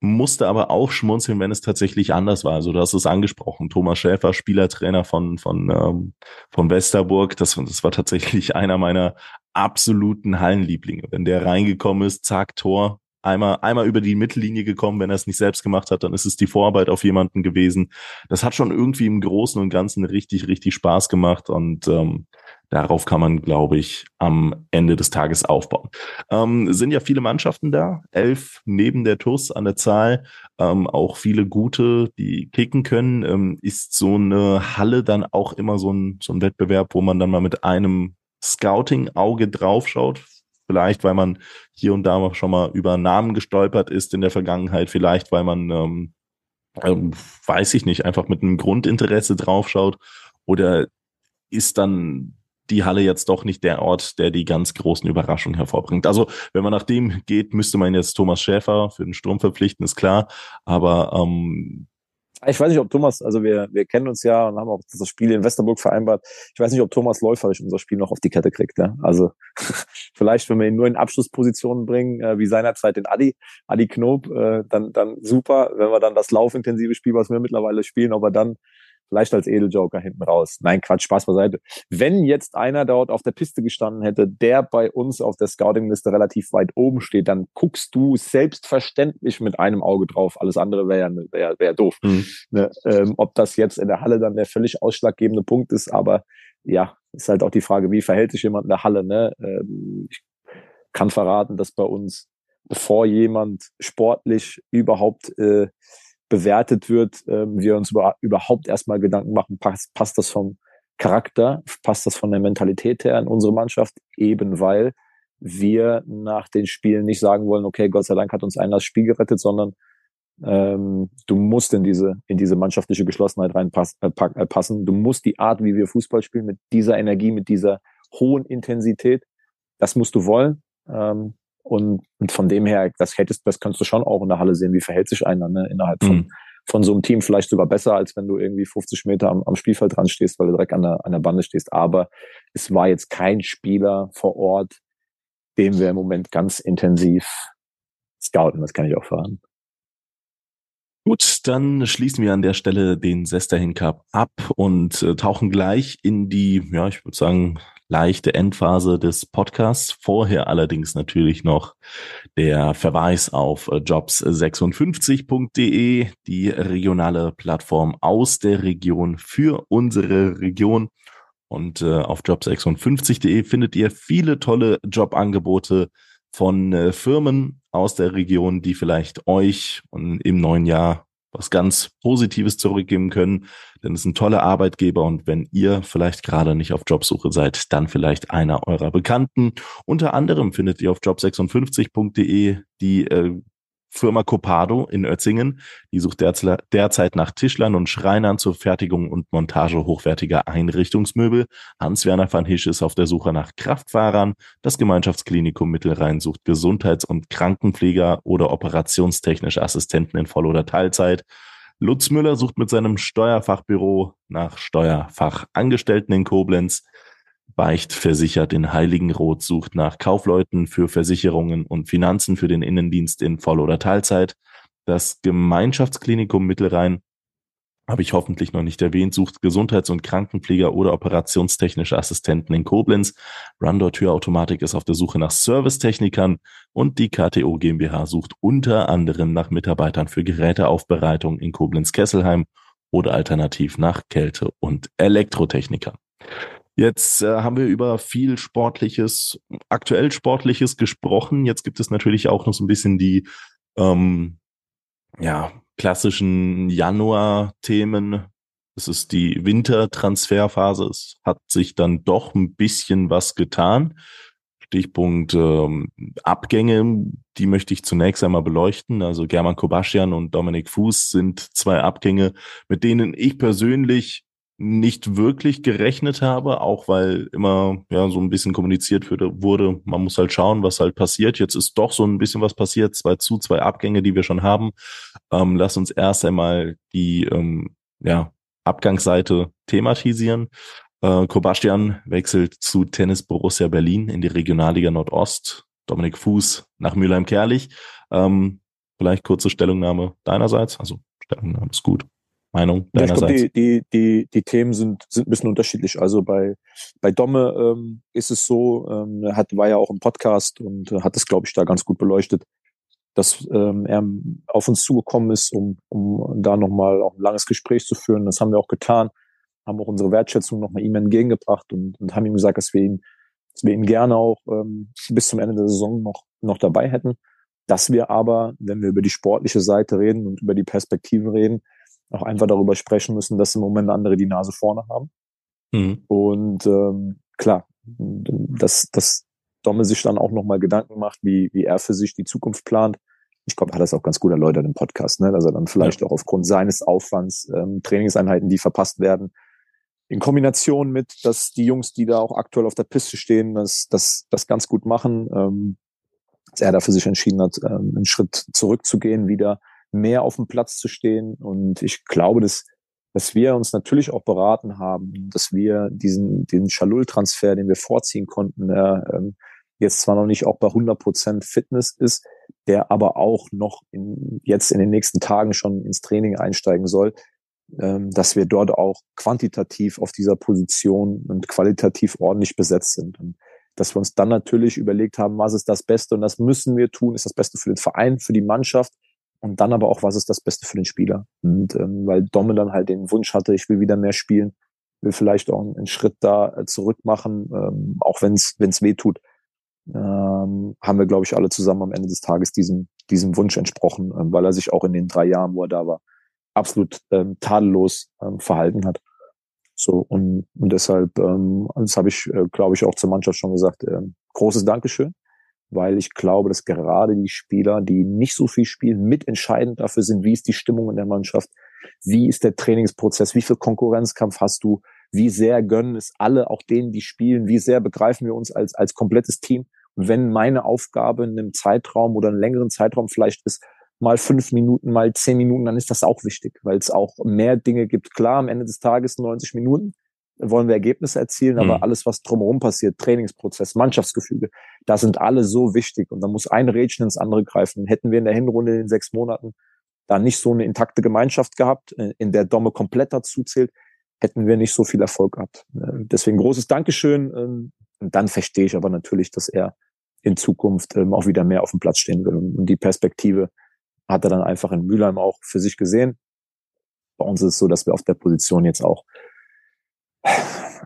musste aber auch schmunzeln, wenn es tatsächlich anders war. Also du hast es angesprochen. Thomas Schäfer, Spielertrainer von, von, ähm, von Westerburg. Das, das war tatsächlich [laughs] einer meiner absoluten Hallenlieblinge. Wenn der reingekommen ist, zack, Tor, einmal, einmal über die Mittellinie gekommen. Wenn er es nicht selbst gemacht hat, dann ist es die Vorarbeit auf jemanden gewesen. Das hat schon irgendwie im Großen und Ganzen richtig, richtig Spaß gemacht und ähm, darauf kann man, glaube ich, am Ende des Tages aufbauen. Ähm, sind ja viele Mannschaften da, elf neben der TUS an der Zahl, ähm, auch viele gute, die kicken können. Ähm, ist so eine Halle dann auch immer so ein, so ein Wettbewerb, wo man dann mal mit einem Scouting-Auge draufschaut, Vielleicht, weil man hier und da schon mal über Namen gestolpert ist in der Vergangenheit. Vielleicht, weil man, ähm, äh, weiß ich nicht, einfach mit einem Grundinteresse draufschaut. Oder ist dann die Halle jetzt doch nicht der Ort, der die ganz großen Überraschungen hervorbringt. Also wenn man nach dem geht, müsste man jetzt Thomas Schäfer für den Sturm verpflichten, ist klar. Aber ähm, ich weiß nicht, ob Thomas, also wir, wir kennen uns ja und haben auch das Spiel in Westerburg vereinbart. Ich weiß nicht, ob Thomas läuferisch unser Spiel noch auf die Kette kriegt. Ja? Also [laughs] vielleicht, wenn wir ihn nur in Abschlusspositionen bringen, äh, wie seinerzeit den Adi, Adi Knob, äh, dann, dann super. Wenn wir dann das laufintensive Spiel, was wir mittlerweile spielen, ob er dann Vielleicht als Edeljoker hinten raus. Nein, Quatsch, Spaß beiseite. Wenn jetzt einer dort auf der Piste gestanden hätte, der bei uns auf der Scouting-Liste relativ weit oben steht, dann guckst du selbstverständlich mit einem Auge drauf. Alles andere wäre ja, wär, wär doof. Mhm. Ne? Ähm, ob das jetzt in der Halle dann der völlig ausschlaggebende Punkt ist, aber ja, ist halt auch die Frage, wie verhält sich jemand in der Halle. Ne? Ähm, ich kann verraten, dass bei uns, bevor jemand sportlich überhaupt äh, bewertet wird, äh, wir uns über, überhaupt erstmal Gedanken machen, passt, passt das vom Charakter, passt das von der Mentalität her in unsere Mannschaft, eben weil wir nach den Spielen nicht sagen wollen, okay, Gott sei Dank hat uns einer das Spiel gerettet, sondern ähm, du musst in diese, in diese mannschaftliche Geschlossenheit reinpassen. Äh, passen. Du musst die Art, wie wir Fußball spielen, mit dieser Energie, mit dieser hohen Intensität, das musst du wollen. Ähm, und, und von dem her, das hättest, das kannst du schon auch in der Halle sehen, wie verhält sich einer ne, innerhalb von, mhm. von so einem Team. Vielleicht sogar besser, als wenn du irgendwie 50 Meter am, am Spielfeld dran stehst, weil du direkt an der, an der Bande stehst. Aber es war jetzt kein Spieler vor Ort, dem wir im Moment ganz intensiv scouten. Das kann ich auch verraten. Gut, dann schließen wir an der Stelle den Sesterhin Cup ab und äh, tauchen gleich in die, ja, ich würde sagen, leichte Endphase des Podcasts. Vorher allerdings natürlich noch der Verweis auf äh, jobs56.de, die regionale Plattform aus der Region für unsere Region. Und äh, auf jobs56.de findet ihr viele tolle Jobangebote von äh, Firmen aus der Region, die vielleicht euch im neuen Jahr was ganz Positives zurückgeben können, denn es sind tolle Arbeitgeber und wenn ihr vielleicht gerade nicht auf Jobsuche seid, dann vielleicht einer eurer Bekannten. Unter anderem findet ihr auf job56.de die äh, Firma Copado in Ötzingen. Die sucht derzeit nach Tischlern und Schreinern zur Fertigung und Montage hochwertiger Einrichtungsmöbel. Hans-Werner van Hisch ist auf der Suche nach Kraftfahrern. Das Gemeinschaftsklinikum Mittelrhein sucht Gesundheits- und Krankenpfleger oder operationstechnische Assistenten in Voll- oder Teilzeit. Lutz Müller sucht mit seinem Steuerfachbüro nach Steuerfachangestellten in Koblenz. Beicht versichert in Heiligenroth sucht nach Kaufleuten für Versicherungen und Finanzen für den Innendienst in Voll- oder Teilzeit. Das Gemeinschaftsklinikum Mittelrhein habe ich hoffentlich noch nicht erwähnt, sucht Gesundheits- und Krankenpfleger oder operationstechnische Assistenten in Koblenz. Rundor Türautomatik ist auf der Suche nach Servicetechnikern und die KTO GmbH sucht unter anderem nach Mitarbeitern für Geräteaufbereitung in Koblenz-Kesselheim oder alternativ nach Kälte- und Elektrotechnikern. Jetzt äh, haben wir über viel Sportliches, aktuell Sportliches gesprochen. Jetzt gibt es natürlich auch noch so ein bisschen die ähm, ja, klassischen Januar-Themen. Es ist die Wintertransferphase. Es hat sich dann doch ein bisschen was getan. Stichpunkt ähm, Abgänge, die möchte ich zunächst einmal beleuchten. Also German Kobaschian und Dominik Fuß sind zwei Abgänge, mit denen ich persönlich nicht wirklich gerechnet habe, auch weil immer ja so ein bisschen kommuniziert wurde, man muss halt schauen, was halt passiert. Jetzt ist doch so ein bisschen was passiert, zwei zu, zwei Abgänge, die wir schon haben. Ähm, lass uns erst einmal die ähm, ja, Abgangsseite thematisieren. Äh, Kobastian wechselt zu Tennis Borussia Berlin in die Regionalliga Nordost. Dominik Fuß nach Mülheim-Kerlich. Ähm, vielleicht kurze Stellungnahme deinerseits. Also Stellungnahme ist gut. Meinung ja, ich glaube, die, die, die, die Themen sind, sind ein bisschen unterschiedlich. Also bei, bei Domme ähm, ist es so, ähm, er hat, war ja auch im Podcast und äh, hat es, glaube ich, da ganz gut beleuchtet, dass ähm, er auf uns zugekommen ist, um, um da nochmal auch ein langes Gespräch zu führen. Das haben wir auch getan, haben auch unsere Wertschätzung nochmal ihm entgegengebracht und, und haben ihm gesagt, dass wir ihn, dass wir ihn gerne auch ähm, bis zum Ende der Saison noch, noch dabei hätten. Dass wir aber, wenn wir über die sportliche Seite reden und über die Perspektive reden, auch einfach darüber sprechen müssen, dass im Moment andere die Nase vorne haben. Mhm. Und ähm, klar, dass, dass Domme sich dann auch nochmal Gedanken macht, wie, wie er für sich die Zukunft plant. Ich glaube, er hat das auch ganz gut erläutert im Podcast, ne? dass er dann vielleicht ja. auch aufgrund seines Aufwands ähm, Trainingseinheiten, die verpasst werden, in Kombination mit, dass die Jungs, die da auch aktuell auf der Piste stehen, das, das, das ganz gut machen, ähm, dass er da für sich entschieden hat, ähm, einen Schritt zurückzugehen, wieder mehr auf dem Platz zu stehen. Und ich glaube, dass, dass wir uns natürlich auch beraten haben, dass wir diesen, den Schalul-Transfer, den wir vorziehen konnten, der ähm, jetzt zwar noch nicht auch bei 100 Prozent Fitness ist, der aber auch noch in, jetzt in den nächsten Tagen schon ins Training einsteigen soll, ähm, dass wir dort auch quantitativ auf dieser Position und qualitativ ordentlich besetzt sind. Und dass wir uns dann natürlich überlegt haben, was ist das Beste und das müssen wir tun, ist das Beste für den Verein, für die Mannschaft und dann aber auch, was ist das Beste für den Spieler. Und ähm, weil Domme dann halt den Wunsch hatte, ich will wieder mehr spielen, will vielleicht auch einen Schritt da äh, zurück machen, ähm, auch wenn es weh tut, ähm, haben wir, glaube ich, alle zusammen am Ende des Tages diesem, diesem Wunsch entsprochen, ähm, weil er sich auch in den drei Jahren, wo er da war, absolut ähm, tadellos ähm, verhalten hat. So, und, und deshalb, ähm, das habe ich, äh, glaube ich, auch zur Mannschaft schon gesagt, äh, großes Dankeschön, weil ich glaube, dass gerade die Spieler, die nicht so viel spielen, mitentscheidend dafür sind, wie ist die Stimmung in der Mannschaft, wie ist der Trainingsprozess, wie viel Konkurrenzkampf hast du, wie sehr gönnen es alle, auch denen, die spielen, wie sehr begreifen wir uns als, als komplettes Team. Wenn meine Aufgabe in einem Zeitraum oder einem längeren Zeitraum vielleicht ist, mal fünf Minuten, mal zehn Minuten, dann ist das auch wichtig, weil es auch mehr Dinge gibt. Klar, am Ende des Tages 90 Minuten wollen wir Ergebnisse erzielen, aber mhm. alles, was drumherum passiert, Trainingsprozess, Mannschaftsgefüge, da sind alle so wichtig und da muss ein Rädchen ins andere greifen. Hätten wir in der Hinrunde in den sechs Monaten da nicht so eine intakte Gemeinschaft gehabt, äh, in der Domme komplett dazu zählt, hätten wir nicht so viel Erfolg gehabt. Äh, deswegen großes Dankeschön. Ähm, und dann verstehe ich aber natürlich, dass er in Zukunft ähm, auch wieder mehr auf dem Platz stehen will. Und die Perspektive hat er dann einfach in Mülheim auch für sich gesehen. Bei uns ist es so, dass wir auf der Position jetzt auch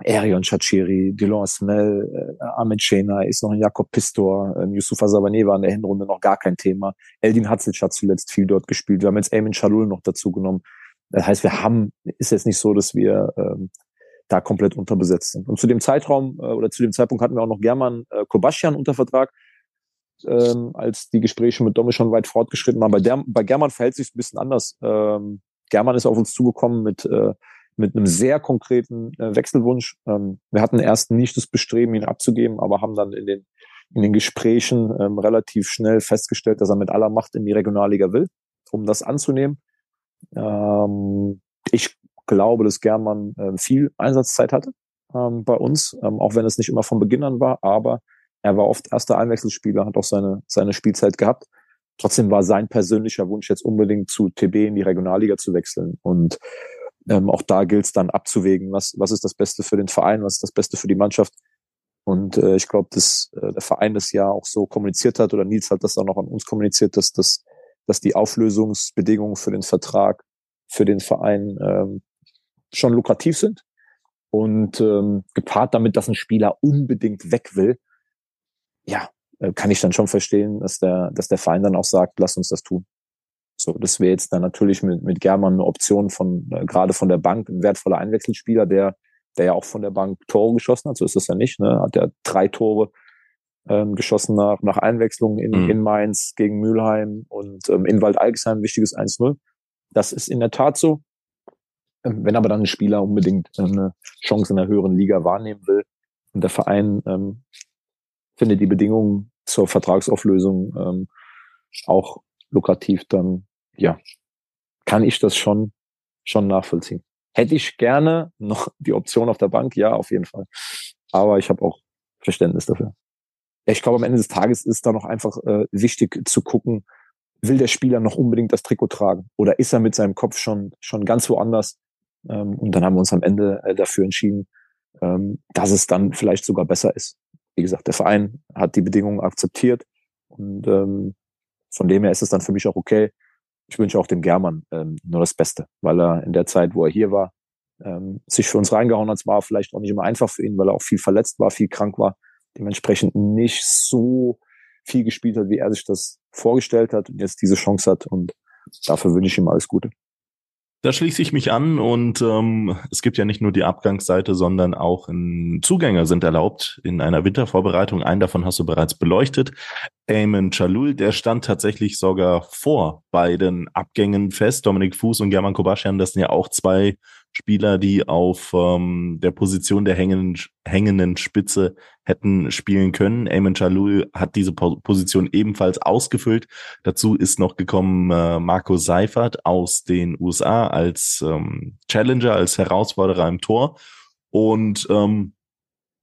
Erion Chachiri, Dylan Smell, äh, Ahmed Schena, ist noch ein Jakob Pistor, Yusufa Sabané war in der Hinrunde noch gar kein Thema. Eldin Hatzic hat zuletzt viel dort gespielt. Wir haben jetzt Eamon Chalul noch dazu genommen. Das heißt, wir haben, ist jetzt nicht so, dass wir ähm, da komplett unterbesetzt sind. Und zu dem Zeitraum äh, oder zu dem Zeitpunkt hatten wir auch noch German äh, Kobaschian unter Vertrag ähm, als die Gespräche mit Domme schon weit fortgeschritten waren. Bei, der, bei German verhält sich ein bisschen anders. Ähm, German ist auf uns zugekommen mit, äh, mit einem sehr konkreten äh, Wechselwunsch. Ähm, wir hatten erst nicht das Bestreben, ihn abzugeben, aber haben dann in den, in den Gesprächen ähm, relativ schnell festgestellt, dass er mit aller Macht in die Regionalliga will, um das anzunehmen. Ähm, ich glaube, dass German äh, viel Einsatzzeit hatte ähm, bei uns, ähm, auch wenn es nicht immer von Beginn an war, aber er war oft erster Einwechselspieler, hat auch seine, seine Spielzeit gehabt. Trotzdem war sein persönlicher Wunsch jetzt unbedingt zu TB in die Regionalliga zu wechseln. Und ähm, auch da gilt es dann abzuwägen, was, was ist das Beste für den Verein, was ist das Beste für die Mannschaft. Und äh, ich glaube, dass äh, der Verein das ja auch so kommuniziert hat oder Nils hat das auch noch an uns kommuniziert, dass, das, dass die Auflösungsbedingungen für den Vertrag für den Verein ähm, schon lukrativ sind. Und ähm, gepaart damit, dass ein Spieler unbedingt weg will, ja, äh, kann ich dann schon verstehen, dass der, dass der Verein dann auch sagt, lass uns das tun. So, das wäre jetzt dann natürlich mit, mit German eine Option von, äh, gerade von der Bank, ein wertvoller Einwechselspieler, der, der ja auch von der Bank Tore geschossen hat, so ist das ja nicht, ne? Hat er drei Tore ähm, geschossen nach, nach Einwechslung in, mhm. in Mainz gegen Mülheim und ähm, in Wald-Algesheim, wichtiges 1-0. Das ist in der Tat so. Ähm, wenn aber dann ein Spieler unbedingt äh, eine Chance in der höheren Liga wahrnehmen will und der Verein ähm, finde die Bedingungen zur Vertragsauflösung ähm, auch lukrativ, dann ja, kann ich das schon, schon nachvollziehen. Hätte ich gerne noch die Option auf der Bank? Ja, auf jeden Fall. Aber ich habe auch Verständnis dafür. Ich glaube, am Ende des Tages ist da noch einfach äh, wichtig zu gucken, will der Spieler noch unbedingt das Trikot tragen oder ist er mit seinem Kopf schon, schon ganz woanders? Ähm, und dann haben wir uns am Ende äh, dafür entschieden, ähm, dass es dann vielleicht sogar besser ist wie gesagt, der Verein hat die Bedingungen akzeptiert und ähm, von dem her ist es dann für mich auch okay. Ich wünsche auch dem German ähm, nur das Beste, weil er in der Zeit, wo er hier war, ähm, sich für uns reingehauen hat. Es war vielleicht auch nicht immer einfach für ihn, weil er auch viel verletzt war, viel krank war, dementsprechend nicht so viel gespielt hat, wie er sich das vorgestellt hat und jetzt diese Chance hat und dafür wünsche ich ihm alles Gute. Da schließe ich mich an und ähm, es gibt ja nicht nur die Abgangsseite, sondern auch Zugänge sind erlaubt in einer Wintervorbereitung. Einen davon hast du bereits beleuchtet. Eamon Chalul, der stand tatsächlich sogar vor beiden Abgängen fest. Dominik Fuß und German Kobaschian, das sind ja auch zwei Spieler, die auf ähm, der Position der hängenden, hängenden Spitze hätten spielen können. Eamon Chalul hat diese Position ebenfalls ausgefüllt. Dazu ist noch gekommen äh, Marco Seifert aus den USA als ähm, Challenger, als Herausforderer im Tor. Und ähm,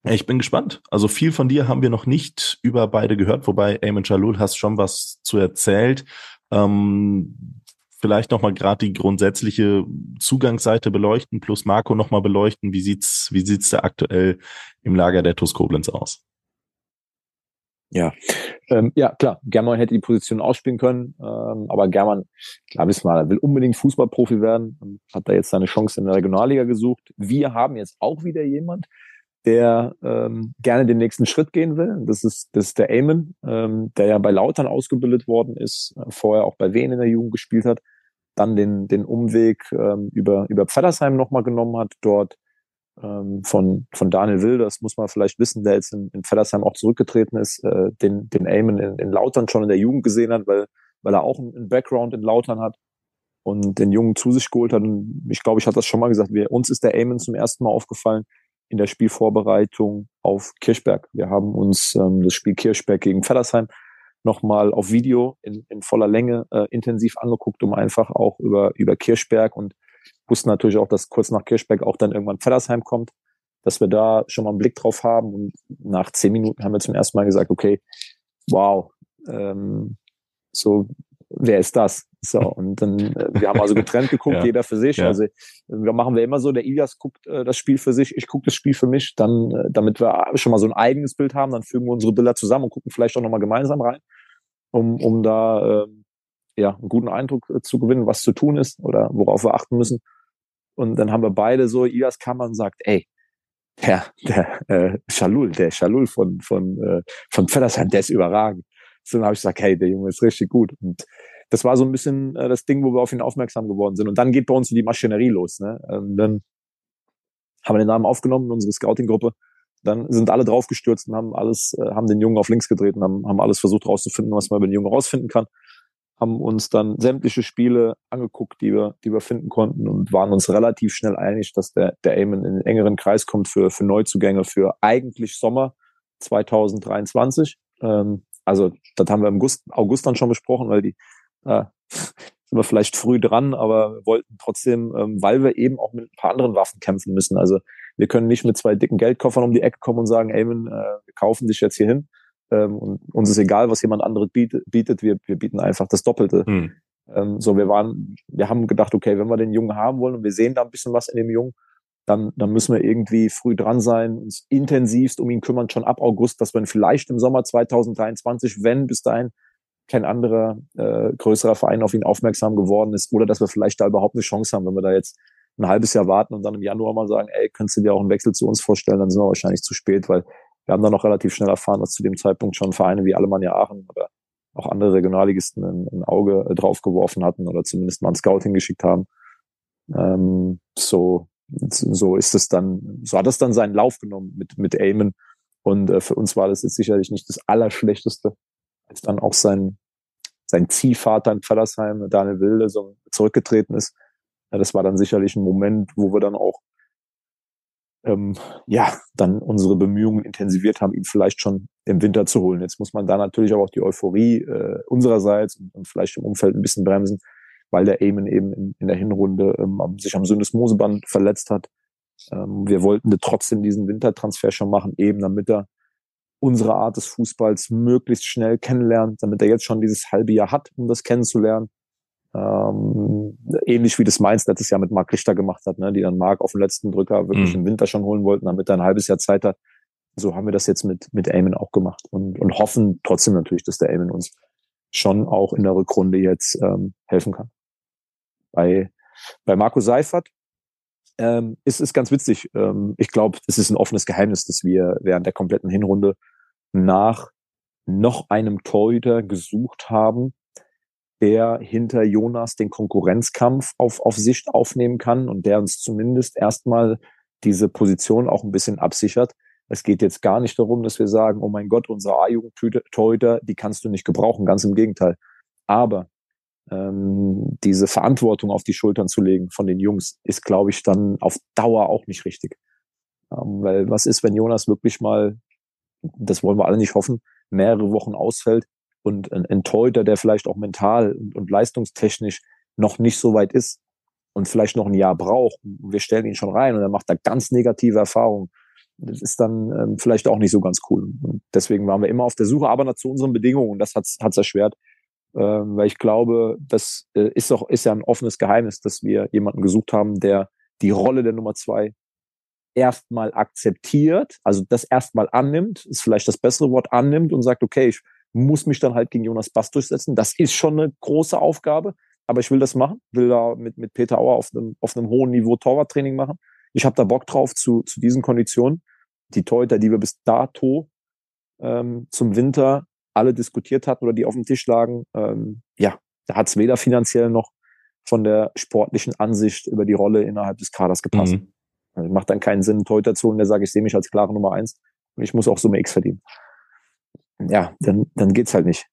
ich bin gespannt. Also viel von dir haben wir noch nicht über beide gehört, wobei Eamon Chalul hast schon was zu erzählt. Ähm, vielleicht nochmal gerade die grundsätzliche Zugangsseite beleuchten, plus Marco nochmal beleuchten. Wie sieht's, wie sieht's da aktuell im Lager der TuS Koblenz aus? Ja, ähm, ja klar, German hätte die Position ausspielen können, ähm, aber German, klar wissen wir, will unbedingt Fußballprofi werden, hat da jetzt seine Chance in der Regionalliga gesucht. Wir haben jetzt auch wieder jemand, der ähm, gerne den nächsten Schritt gehen will. Das ist, das ist der Eamon, ähm, der ja bei Lautern ausgebildet worden ist, äh, vorher auch bei Wien in der Jugend gespielt hat, dann den, den Umweg ähm, über, über Pfeddersheim nochmal genommen hat, dort ähm, von, von Daniel Will, das muss man vielleicht wissen, der jetzt in, in Feddersheim auch zurückgetreten ist, äh, den, den Eamon in, in Lautern schon in der Jugend gesehen hat, weil, weil er auch einen Background in Lautern hat und den Jungen zu sich geholt hat. Und ich glaube, ich hatte das schon mal gesagt, wir, uns ist der Eamon zum ersten Mal aufgefallen in der Spielvorbereitung auf Kirchberg. Wir haben uns ähm, das Spiel Kirchberg gegen Feddersheim nochmal auf Video in, in voller Länge äh, intensiv angeguckt, um einfach auch über, über Kirchberg und wussten natürlich auch, dass kurz nach Kirchberg auch dann irgendwann Feddersheim kommt, dass wir da schon mal einen Blick drauf haben. Und nach zehn Minuten haben wir zum ersten Mal gesagt, okay, wow, ähm, so, wer ist das? So, und dann, äh, wir haben also getrennt [laughs] geguckt, ja. jeder für sich. Ja. Also wir machen wir immer so, der Ilias guckt äh, das Spiel für sich, ich gucke das Spiel für mich, dann, äh, damit wir schon mal so ein eigenes Bild haben, dann fügen wir unsere Bilder zusammen und gucken vielleicht auch nochmal gemeinsam rein, um, um da äh, ja, einen guten Eindruck äh, zu gewinnen, was zu tun ist oder worauf wir achten müssen. Und dann haben wir beide so, Ias Kammer und sagt, ey, der, der äh, Schalul, der Schalul von, von, äh, von Feddersheim, der ist überragend. So, dann habe ich gesagt, hey, der Junge ist richtig gut. Und das war so ein bisschen äh, das Ding, wo wir auf ihn aufmerksam geworden sind. Und dann geht bei uns die Maschinerie los. Ne? Ähm, dann haben wir den Namen aufgenommen in unsere Scouting-Gruppe. Dann sind alle draufgestürzt und haben alles, äh, haben den Jungen auf links gedreht und haben, haben alles versucht rauszufinden, was man über den Jungen rausfinden kann haben uns dann sämtliche Spiele angeguckt, die wir, die wir finden konnten und waren uns relativ schnell einig, dass der, der Eamon in den engeren Kreis kommt für, für Neuzugänge für eigentlich Sommer 2023. Ähm, also das haben wir im August, August dann schon besprochen, weil die äh, sind wir vielleicht früh dran, aber wollten trotzdem, ähm, weil wir eben auch mit ein paar anderen Waffen kämpfen müssen. Also wir können nicht mit zwei dicken Geldkoffern um die Ecke kommen und sagen, Eamon, äh, wir kaufen dich jetzt hier hin, ähm, und uns ist egal, was jemand anderes bietet, bietet wir, wir bieten einfach das Doppelte. Hm. Ähm, so, wir waren, wir haben gedacht, okay, wenn wir den Jungen haben wollen und wir sehen da ein bisschen was in dem Jungen, dann, dann müssen wir irgendwie früh dran sein, uns intensivst um ihn kümmern, schon ab August, dass wir vielleicht im Sommer 2023, wenn bis dahin kein anderer äh, größerer Verein auf ihn aufmerksam geworden ist, oder dass wir vielleicht da überhaupt eine Chance haben, wenn wir da jetzt ein halbes Jahr warten und dann im Januar mal sagen, ey, könntest du dir auch einen Wechsel zu uns vorstellen, dann sind wir wahrscheinlich zu spät, weil wir haben dann noch relativ schnell erfahren, dass zu dem Zeitpunkt schon Vereine wie Alemannia Aachen oder auch andere Regionalligisten ein, ein Auge äh, drauf geworfen hatten oder zumindest mal ein Scout hingeschickt haben. Ähm, so, so ist es dann, so hat es dann seinen Lauf genommen mit, mit Eamon. Und äh, für uns war das jetzt sicherlich nicht das Allerschlechteste, als dann auch sein, sein Ziehvater in Pfallersheim, Daniel Wilde, so zurückgetreten ist. Ja, das war dann sicherlich ein Moment, wo wir dann auch ähm, ja, dann unsere Bemühungen intensiviert haben, ihn vielleicht schon im Winter zu holen. Jetzt muss man da natürlich auch die Euphorie äh, unsererseits und, und vielleicht im Umfeld ein bisschen bremsen, weil der Eamon eben in, in der Hinrunde ähm, sich am Syndesmoseband verletzt hat. Ähm, wir wollten trotzdem diesen Wintertransfer schon machen, eben damit er unsere Art des Fußballs möglichst schnell kennenlernt, damit er jetzt schon dieses halbe Jahr hat, um das kennenzulernen ähm, ähnlich wie das Mainz letztes Jahr mit Marc Richter gemacht hat, ne, die dann Marc auf den letzten Drücker wirklich mhm. im Winter schon holen wollten, damit er ein halbes Jahr Zeit hat. So haben wir das jetzt mit, mit Eamon auch gemacht und, und hoffen trotzdem natürlich, dass der Eamon uns schon auch in der Rückrunde jetzt ähm, helfen kann. Bei, bei Marco Seifert ähm, ist es ganz witzig. Ähm, ich glaube, es ist ein offenes Geheimnis, dass wir während der kompletten Hinrunde nach noch einem Torhüter gesucht haben, der hinter Jonas den Konkurrenzkampf auf, auf Sicht aufnehmen kann und der uns zumindest erstmal diese Position auch ein bisschen absichert. Es geht jetzt gar nicht darum, dass wir sagen, oh mein Gott, unsere A-Jugend-Torhüter, die kannst du nicht gebrauchen, ganz im Gegenteil. Aber ähm, diese Verantwortung auf die Schultern zu legen von den Jungs, ist, glaube ich, dann auf Dauer auch nicht richtig. Ähm, weil was ist, wenn Jonas wirklich mal, das wollen wir alle nicht hoffen, mehrere Wochen ausfällt, und ein, ein Torhüter, der vielleicht auch mental und, und leistungstechnisch noch nicht so weit ist und vielleicht noch ein Jahr braucht, wir stellen ihn schon rein und er macht da ganz negative Erfahrungen. Das ist dann ähm, vielleicht auch nicht so ganz cool. Und deswegen waren wir immer auf der Suche, aber zu unseren Bedingungen. Das hat es erschwert. ähm, weil ich glaube, das äh, ist auch ist ja ein offenes Geheimnis, dass wir jemanden gesucht haben, der die Rolle der Nummer zwei erstmal akzeptiert, also das erstmal annimmt, ist vielleicht das bessere Wort annimmt und sagt, okay, ich muss mich dann halt gegen Jonas Bass durchsetzen. Das ist schon eine große Aufgabe, aber ich will das machen, will da mit, mit Peter Auer auf einem, auf einem hohen Niveau Torwarttraining machen. Ich habe da Bock drauf zu, zu diesen Konditionen. Die Torhüter, die wir bis dato ähm, zum Winter alle diskutiert hatten oder die auf dem Tisch lagen, ähm, ja, da hat es weder finanziell noch von der sportlichen Ansicht über die Rolle innerhalb des Kaders gepasst. Mhm. Also macht dann keinen Sinn, Torhüter zu holen, der sagt, ich sehe mich als klare Nummer eins und ich muss auch Summe X verdienen. Ja, dann, dann geht's halt nicht.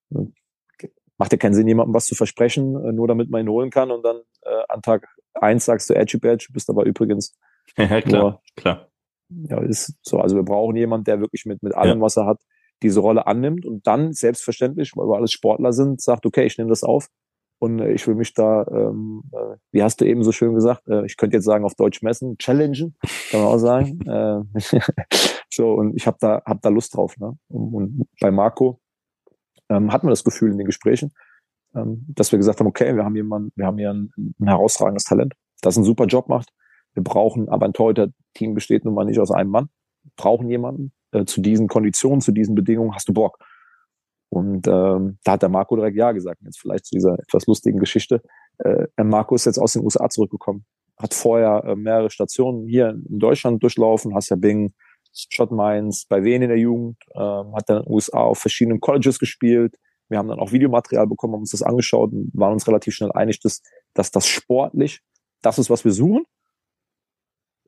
Macht ja keinen Sinn, jemandem was zu versprechen, äh, nur damit man ihn holen kann und dann äh, an Tag eins sagst du Edgy Badge, bist aber übrigens [laughs] ja, klar, nur, klar. Ja, ist so. Also wir brauchen jemanden, der wirklich mit, mit allem, ja. was er hat, diese Rolle annimmt und dann selbstverständlich, weil wir alles Sportler sind, sagt, okay, ich nehme das auf und äh, ich will mich da, ähm, äh, wie hast du eben so schön gesagt, äh, ich könnte jetzt sagen auf Deutsch messen, challengen, kann man auch sagen. [laughs] äh, [laughs] so und ich habe da hab da Lust drauf. Ne? Und, und bei Marco ähm, hatten wir das Gefühl in den Gesprächen, ähm, dass wir gesagt haben, okay, wir haben jemanden, wir haben hier ein, ein herausragendes Talent, das einen super Job macht. Wir brauchen aber ein Torhüter-Team besteht nun mal nicht aus einem Mann. Wir brauchen jemanden, äh, zu diesen Konditionen, zu diesen Bedingungen, hast du Bock? Und ähm, da hat der Marco direkt Ja gesagt. Jetzt vielleicht zu dieser etwas lustigen Geschichte. Äh, Marco ist jetzt aus den USA zurückgekommen, hat vorher äh, mehrere Stationen hier in Deutschland durchlaufen, hast ja Bing, Shot Mines, bei Wien in der Jugend, äh, hat dann in den USA auf verschiedenen Colleges gespielt. Wir haben dann auch Videomaterial bekommen, haben uns das angeschaut und waren uns relativ schnell einig, dass, dass das sportlich das ist, was wir suchen.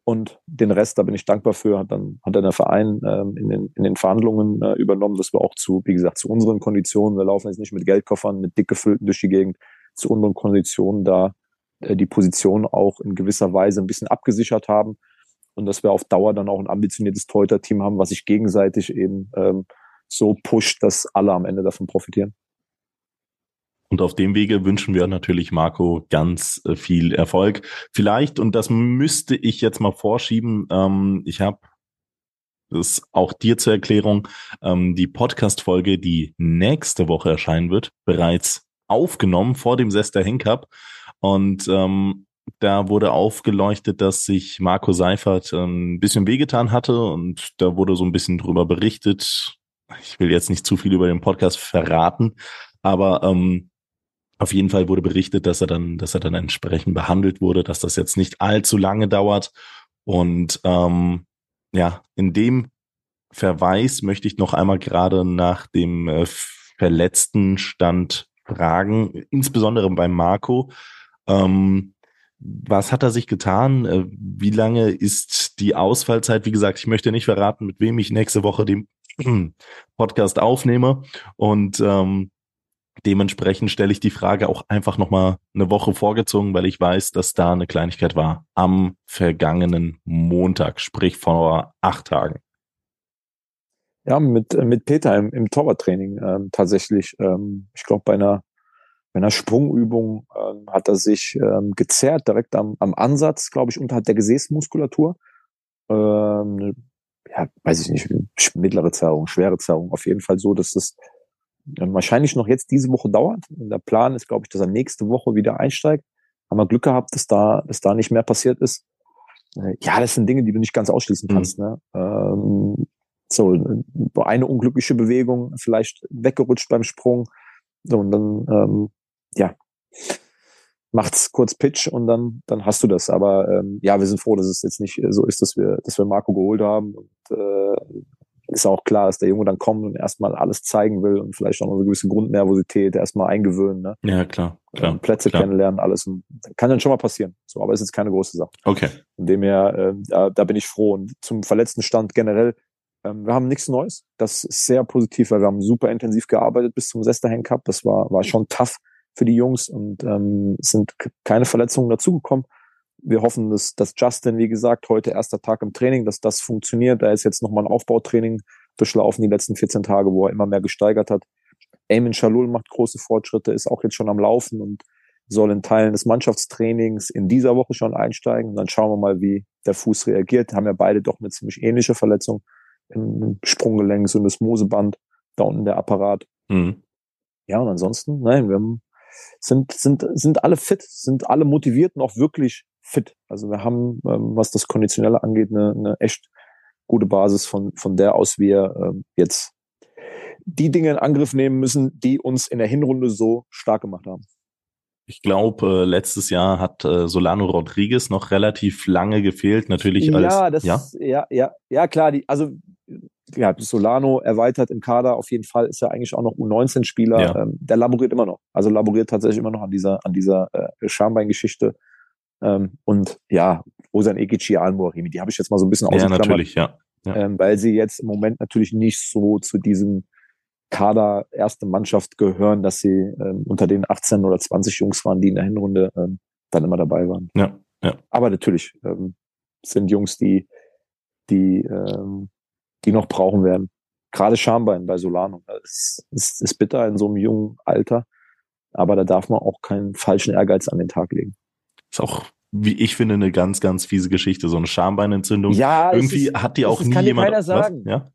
Und den Rest, da bin ich dankbar für, hat dann, hat dann der Verein ähm, in, den, in den Verhandlungen äh, übernommen, dass wir auch zu, wie gesagt, zu unseren Konditionen, wir laufen jetzt nicht mit Geldkoffern, mit dick gefüllten durch die Gegend, zu unseren Konditionen da äh, die Position auch in gewisser Weise ein bisschen abgesichert haben. Und dass wir auf Dauer dann auch ein ambitioniertes Torhüter-Team haben, was sich gegenseitig eben ähm, so pusht, dass alle am Ende davon profitieren. Und auf dem Wege wünschen wir natürlich Marco ganz äh, viel Erfolg. Vielleicht, und das müsste ich jetzt mal vorschieben, ähm, ich habe das auch dir zur Erklärung, ähm, die Podcast-Folge, die nächste Woche erscheinen wird, bereits aufgenommen vor dem Sester Henkup. Und ähm, da wurde aufgeleuchtet, dass sich Marco Seifert ähm, ein bisschen wehgetan hatte und da wurde so ein bisschen drüber berichtet. Ich will jetzt nicht zu viel über den Podcast verraten, aber ähm, auf jeden Fall wurde berichtet, dass er dann, dass er dann entsprechend behandelt wurde, dass das jetzt nicht allzu lange dauert. Und ähm, ja, in dem Verweis möchte ich noch einmal gerade nach dem äh, verletzten Stand fragen, insbesondere beim Marco. Ähm, was hat er sich getan? Äh, wie lange ist die Ausfallzeit? Wie gesagt, ich möchte nicht verraten, mit wem ich nächste Woche den [clears throat] Podcast aufnehme. Und ähm, Dementsprechend stelle ich die Frage auch einfach nochmal eine Woche vorgezogen, weil ich weiß, dass da eine Kleinigkeit war. Am vergangenen Montag, sprich vor acht Tagen. Ja, mit, mit Peter im, im Torwarttraining ähm, tatsächlich. Ähm, ich glaube, bei einer, bei einer Sprungübung ähm, hat er sich ähm, gezerrt, direkt am, am Ansatz, glaube ich, unterhalb der Gesäßmuskulatur. Ähm, ja, weiß ich nicht, mittlere Zerrung, schwere Zerrung. Auf jeden Fall so, dass das wahrscheinlich noch jetzt diese Woche dauert. Der Plan ist, glaube ich, dass er nächste Woche wieder einsteigt. Haben wir Glück gehabt, dass da, dass da nicht mehr passiert ist. Äh, ja, das sind Dinge, die du nicht ganz ausschließen mhm. kannst. Mhm. Ne? Ähm, so, eine unglückliche Bewegung, vielleicht weggerutscht beim Sprung. So, und dann, ähm, ja, macht's kurz Pitch und dann, dann hast du das. Aber ähm, ja, wir sind froh, dass es jetzt nicht so ist, dass wir, dass wir Marco geholt haben und äh, ist auch klar, dass der Junge dann kommt und erstmal alles zeigen will und vielleicht auch noch eine gewisse Grundnervosität erstmal eingewöhnen. Ne? Ja, klar. klar Plätze klar. kennenlernen, alles. Und kann dann schon mal passieren. So, aber ist jetzt keine große Sache. Okay. Von dem her, äh, da, da bin ich froh. Und zum verletzten Stand generell, ähm, wir haben nichts Neues. Das ist sehr positiv, weil wir haben super intensiv gearbeitet bis zum Sesterhand Cup. Das war, war schon tough für die Jungs und ähm, es sind keine Verletzungen dazugekommen wir hoffen, dass, dass Justin, wie gesagt, heute erster Tag im Training, dass das funktioniert. Da ist jetzt nochmal ein Aufbautraining durchlaufen die letzten 14 Tage, wo er immer mehr gesteigert hat. Eamon Shalul macht große Fortschritte, ist auch jetzt schon am Laufen und soll in Teilen des Mannschaftstrainings in dieser Woche schon einsteigen. Und dann schauen wir mal, wie der Fuß reagiert. Haben ja beide doch eine ziemlich ähnliche Verletzung im Sprunggelenk, so das Moseband, da unten der Apparat. Mhm. ja, und ansonsten, nein, wir sind, sind, sind alle fit, sind alle motiviert und auch wirklich fit. Also wir haben, ähm, was das Konditionelle angeht, eine, eine echt gute Basis, von, von der aus wir ähm, jetzt die Dinge in Angriff nehmen müssen, die uns in der Hinrunde so stark gemacht haben. Ich glaube, äh, letztes Jahr hat äh, Solano Rodriguez noch relativ lange gefehlt, natürlich als ja, das, ja, ja, ja, ja klar. Die, also ja, Solano erweitert im Kader auf jeden Fall ist ja eigentlich auch noch U19-Spieler. Ja. Ähm, der laboriert immer noch, also laboriert tatsächlich immer noch an dieser an dieser äh, Schambein-Geschichte. Ähm, und ja, Osan Ekici, Almorimi, die habe ich jetzt mal so ein bisschen ja, natürlich, ja. ja. Ähm, weil sie jetzt im Moment natürlich nicht so zu diesem Kader erste Mannschaft gehören, dass sie ähm, unter den 18 oder 20 Jungs waren, die in der Hinrunde ähm, dann immer dabei waren. Ja, ja. Aber natürlich ähm, sind Jungs, die, die, ähm, die noch brauchen werden. Gerade Schambein bei Solano. Es ist, ist bitter in so einem jungen Alter, aber da darf man auch keinen falschen Ehrgeiz an den Tag legen. Ist auch wie ich finde, eine ganz, ganz fiese Geschichte. So eine Schambeinentzündung. Ja, irgendwie ist, hat die auch nie kann jemand. Keiner sagen. Was? Ja?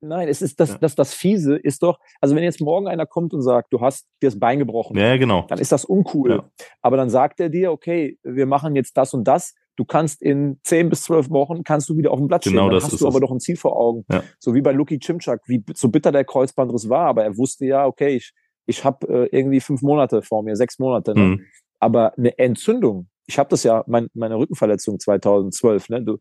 Nein, es ist das, ja. das, das Fiese ist doch, also wenn jetzt morgen einer kommt und sagt, du hast dir das Bein gebrochen, ja, genau. dann ist das uncool. Ja. Aber dann sagt er dir, okay, wir machen jetzt das und das. Du kannst in zehn bis zwölf Wochen kannst du wieder auf dem Blatt genau stehen. Dann das hast du aber doch ein Ziel vor Augen. Ja. So wie bei Luki Cimczak, wie so bitter der Kreuzbandriss war, aber er wusste ja, okay, ich, ich habe äh, irgendwie fünf Monate vor mir, sechs Monate. Ne? Mhm. Aber eine Entzündung, ich habe das ja, mein, meine Rückenverletzung 2012, ne? Du,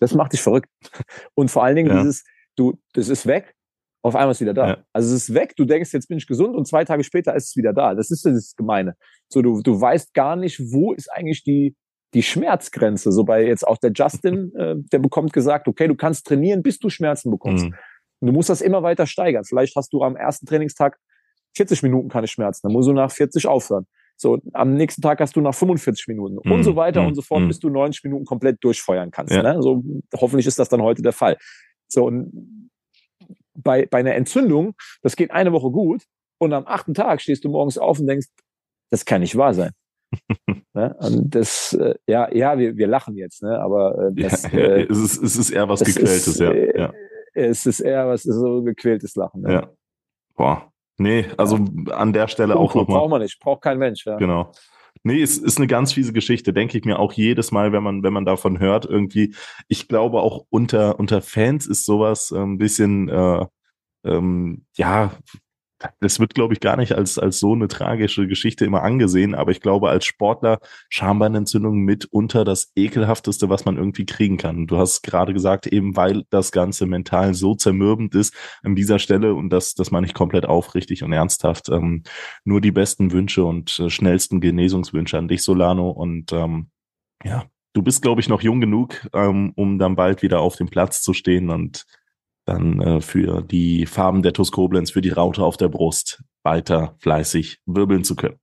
das macht dich verrückt. [laughs] Und vor allen Dingen ja. dieses, du, das ist weg, auf einmal ist es wieder da. Ja. Also es ist weg, du denkst, jetzt bin ich gesund und zwei Tage später ist es wieder da. Das ist das Gemeine. So, du, du weißt gar nicht, wo ist eigentlich die, die Schmerzgrenze. So bei jetzt auch der Justin, [laughs] äh, der bekommt gesagt, okay, du kannst trainieren, bis du Schmerzen bekommst. Mhm. Und du musst das immer weiter steigern. Vielleicht hast du am ersten Trainingstag 40 Minuten keine Schmerzen, dann musst du nach 40 aufhören. So, am nächsten Tag hast du nach 45 Minuten mm, und so weiter mm, und so fort, mm. bis du 90 Minuten komplett durchfeuern kannst. Ja. Ne? So, hoffentlich ist das dann heute der Fall. So, und bei, bei einer Entzündung, das geht eine Woche gut und am achten Tag stehst du morgens auf und denkst, das kann nicht wahr sein. [laughs] ne? Und das, äh, ja, ja, wir, wir lachen jetzt, ne? aber äh, das, [laughs] ja, äh, es, ist, es ist eher was gequältes, ist, ja. Äh, ja. Es ist eher was so gequältes Lachen. Ne? Ja. Boah. Nee, also an der Stelle auch nochmal. Braucht man nicht, braucht kein Mensch. Ja. Genau. Nee, es ist eine ganz fiese Geschichte, denke ich mir auch jedes Mal, wenn man, wenn man davon hört, irgendwie. Ich glaube auch unter, unter Fans ist sowas äh, ein bisschen, äh, ähm, ja, das wird, glaube ich, gar nicht als, als so eine tragische Geschichte immer angesehen, aber ich glaube, als Sportler Schambeinentzündung mitunter das ekelhafteste, was man irgendwie kriegen kann. Du hast gerade gesagt, eben weil das Ganze mental so zermürbend ist an dieser Stelle und das, das meine ich komplett aufrichtig und ernsthaft. Ähm, nur die besten Wünsche und äh, schnellsten Genesungswünsche an dich, Solano. Und ähm, ja, du bist, glaube ich, noch jung genug, ähm, um dann bald wieder auf dem Platz zu stehen und dann äh, für die Farben der TuS Koblenz, für die Raute auf der Brust weiter fleißig wirbeln zu können.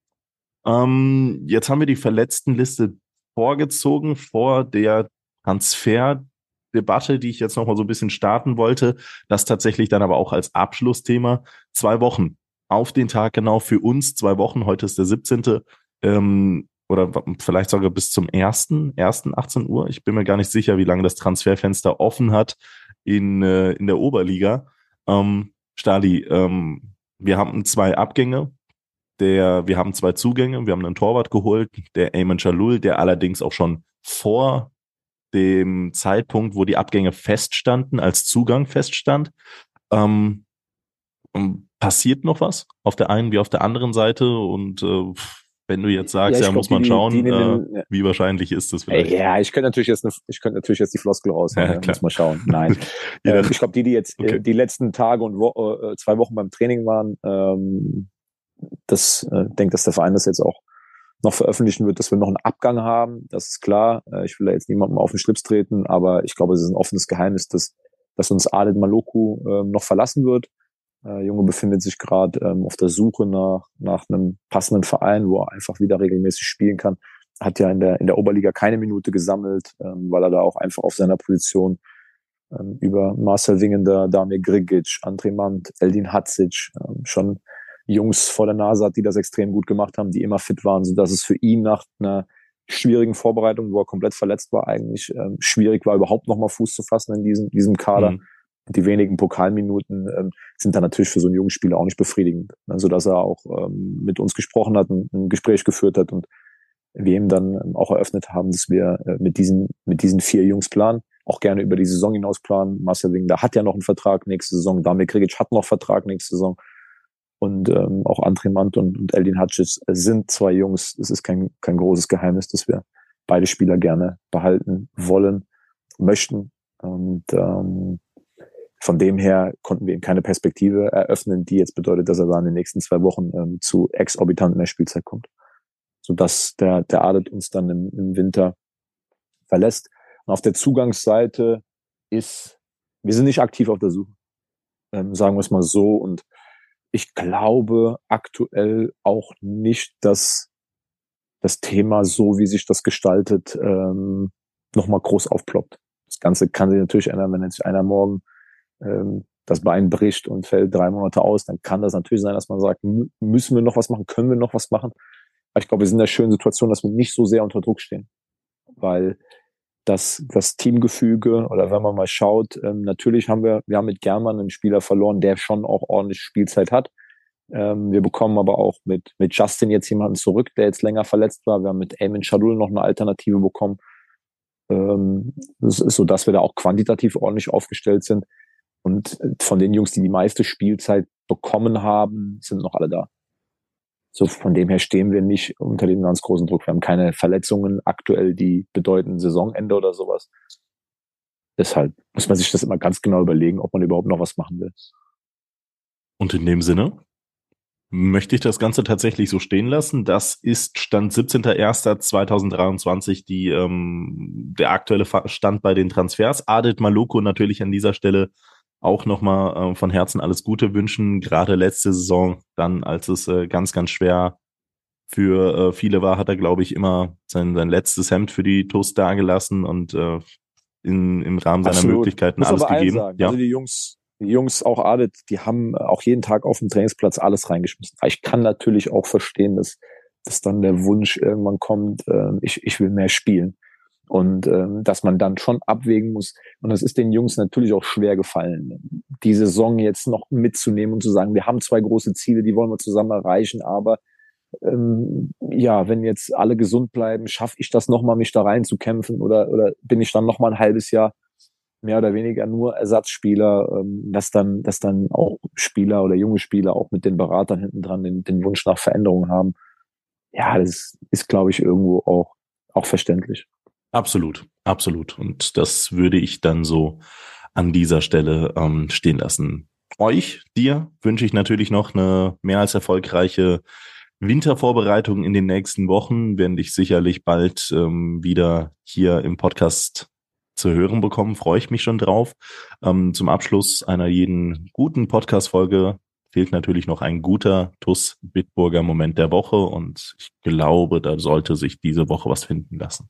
Ähm, jetzt haben wir die Verletztenliste vorgezogen vor der Transferdebatte, die ich jetzt nochmal so ein bisschen starten wollte. Das tatsächlich dann aber auch als Abschlussthema. Zwei Wochen auf den Tag genau für uns. Zwei Wochen. Heute ist der 17. Ähm, oder vielleicht sogar bis zum ersten, ersten 18 Uhr. Ich bin mir gar nicht sicher, wie lange das Transferfenster offen hat in, äh, in der Oberliga. Ähm, Stali, ähm, wir haben zwei Abgänge. Der, wir haben zwei Zugänge. Wir haben einen Torwart geholt, der Ayman Chalul, der allerdings auch schon vor dem Zeitpunkt, wo die Abgänge feststanden, als Zugang feststand. Ähm passiert noch was auf der einen wie auf der anderen Seite und äh, wenn du jetzt sagst, ja, ja muss man die, schauen, die, die, äh, wie wahrscheinlich ist das vielleicht? Ja, ich könnte natürlich jetzt, eine, ich könnte natürlich jetzt die Floskel raus, [laughs] ja, muss man schauen. Nein, [laughs] äh, ich glaube, die, die jetzt äh, okay. die letzten Tage und Wo äh, zwei Wochen beim Training waren, ähm, das äh, denke, dass der Verein das jetzt auch noch veröffentlichen wird, dass wir noch einen Abgang haben. Das ist klar. Äh, ich will da jetzt niemandem auf den Schlips treten, aber ich glaube, es ist ein offenes Geheimnis, dass, dass uns Adet Maloku äh, noch verlassen wird. Äh, Junge befindet sich gerade ähm, auf der Suche nach, nach einem passenden Verein, wo er einfach wieder regelmäßig spielen kann. Hat ja in der, in der Oberliga keine Minute gesammelt, ähm, weil er da auch einfach auf seiner Position ähm, über Marcel Wingender, Damir Grigic, André Mand, Eldin Hatzic ähm, schon Jungs vor der Nase hat, die das extrem gut gemacht haben, die immer fit waren, so dass es für ihn nach einer schwierigen Vorbereitung, wo er komplett verletzt war, eigentlich ähm, schwierig war, überhaupt noch mal Fuß zu fassen in diesem, diesem Kader. Mhm die wenigen Pokalminuten ähm, sind dann natürlich für so einen jungen Spieler auch nicht befriedigend. Also dass er auch ähm, mit uns gesprochen hat, ein, ein Gespräch geführt hat und wir ihm dann ähm, auch eröffnet haben, dass wir äh, mit diesen mit diesen vier Jungs planen, auch gerne über die Saison hinaus planen. Marcel Wingler hat ja noch einen Vertrag nächste Saison, Damir Krigic hat noch Vertrag nächste Saison und ähm, auch André Mant und, und Eldin Hacic sind zwei Jungs. Es ist kein kein großes Geheimnis, dass wir beide Spieler gerne behalten wollen, möchten und ähm, von dem her konnten wir ihm keine Perspektive eröffnen, die jetzt bedeutet, dass er da in den nächsten zwei Wochen ähm, zu exorbitant mehr Spielzeit kommt. Sodass der, der Adet uns dann im, im Winter verlässt. Und auf der Zugangsseite ist, wir sind nicht aktiv auf der Suche. Ähm, sagen wir es mal so. Und ich glaube aktuell auch nicht, dass das Thema, so wie sich das gestaltet, ähm, nochmal groß aufploppt. Das Ganze kann sich natürlich ändern, wenn jetzt einer morgen ähm, das Bein bricht und fällt drei Monate aus, dann kann das natürlich sein, dass man sagt, müssen wir noch was machen, können wir noch was machen. Aber ich glaube, wir sind in der schönen Situation, dass wir nicht so sehr unter Druck stehen. Weil das, das Teamgefüge oder wenn man mal schaut, ähm, natürlich haben wir, wir haben mit German einen Spieler verloren, der schon auch ordentlich Spielzeit hat. Ähm, wir bekommen aber auch mit, mit Justin jetzt jemanden zurück, der jetzt länger verletzt war. Wir haben mit Eamon Shadul noch eine Alternative bekommen. Ähm, das ist so, dass wir da auch quantitativ ordentlich aufgestellt sind. Und von den Jungs, die die meiste Spielzeit bekommen haben, sind noch alle da. So von dem her stehen wir nicht unter dem ganz großen Druck. Wir haben keine Verletzungen aktuell, die bedeuten Saisonende oder sowas. Deshalb muss man sich das immer ganz genau überlegen, ob man überhaupt noch was machen will. Und in dem Sinne möchte ich das Ganze tatsächlich so stehen lassen. Das ist Stand 17.01.2023 die ähm, der aktuelle Stand bei den Transfers. Adit Maluko natürlich an dieser Stelle auch nochmal äh, von Herzen alles Gute wünschen. Gerade letzte Saison, dann als es äh, ganz, ganz schwer für äh, viele war, hat er, glaube ich, immer sein, sein letztes Hemd für die Toast dagelassen und äh, in, im Rahmen seiner Absolut. Möglichkeiten Muss alles gegeben. Ja. Also die Jungs, die Jungs auch Adet, die haben auch jeden Tag auf dem Trainingsplatz alles reingeschmissen. Ich kann natürlich auch verstehen, dass, dass dann der Wunsch irgendwann kommt, äh, ich, ich will mehr spielen. Und ähm, dass man dann schon abwägen muss. Und das ist den Jungs natürlich auch schwer gefallen, die Saison jetzt noch mitzunehmen und zu sagen, wir haben zwei große Ziele, die wollen wir zusammen erreichen, aber ähm, ja, wenn jetzt alle gesund bleiben, schaffe ich das nochmal, mich da reinzukämpfen oder, oder bin ich dann nochmal ein halbes Jahr mehr oder weniger nur Ersatzspieler, ähm, dass dann, dass dann auch Spieler oder junge Spieler auch mit den Beratern hinten dran den, den Wunsch nach Veränderung haben. Ja, das ist, glaube ich, irgendwo auch, auch verständlich. Absolut, absolut. Und das würde ich dann so an dieser Stelle ähm, stehen lassen. Euch, dir wünsche ich natürlich noch eine mehr als erfolgreiche Wintervorbereitung in den nächsten Wochen. Werden dich sicherlich bald ähm, wieder hier im Podcast zu hören bekommen. Freue ich mich schon drauf. Ähm, zum Abschluss einer jeden guten Podcast-Folge fehlt natürlich noch ein guter TUS Bitburger Moment der Woche und ich glaube, da sollte sich diese Woche was finden lassen.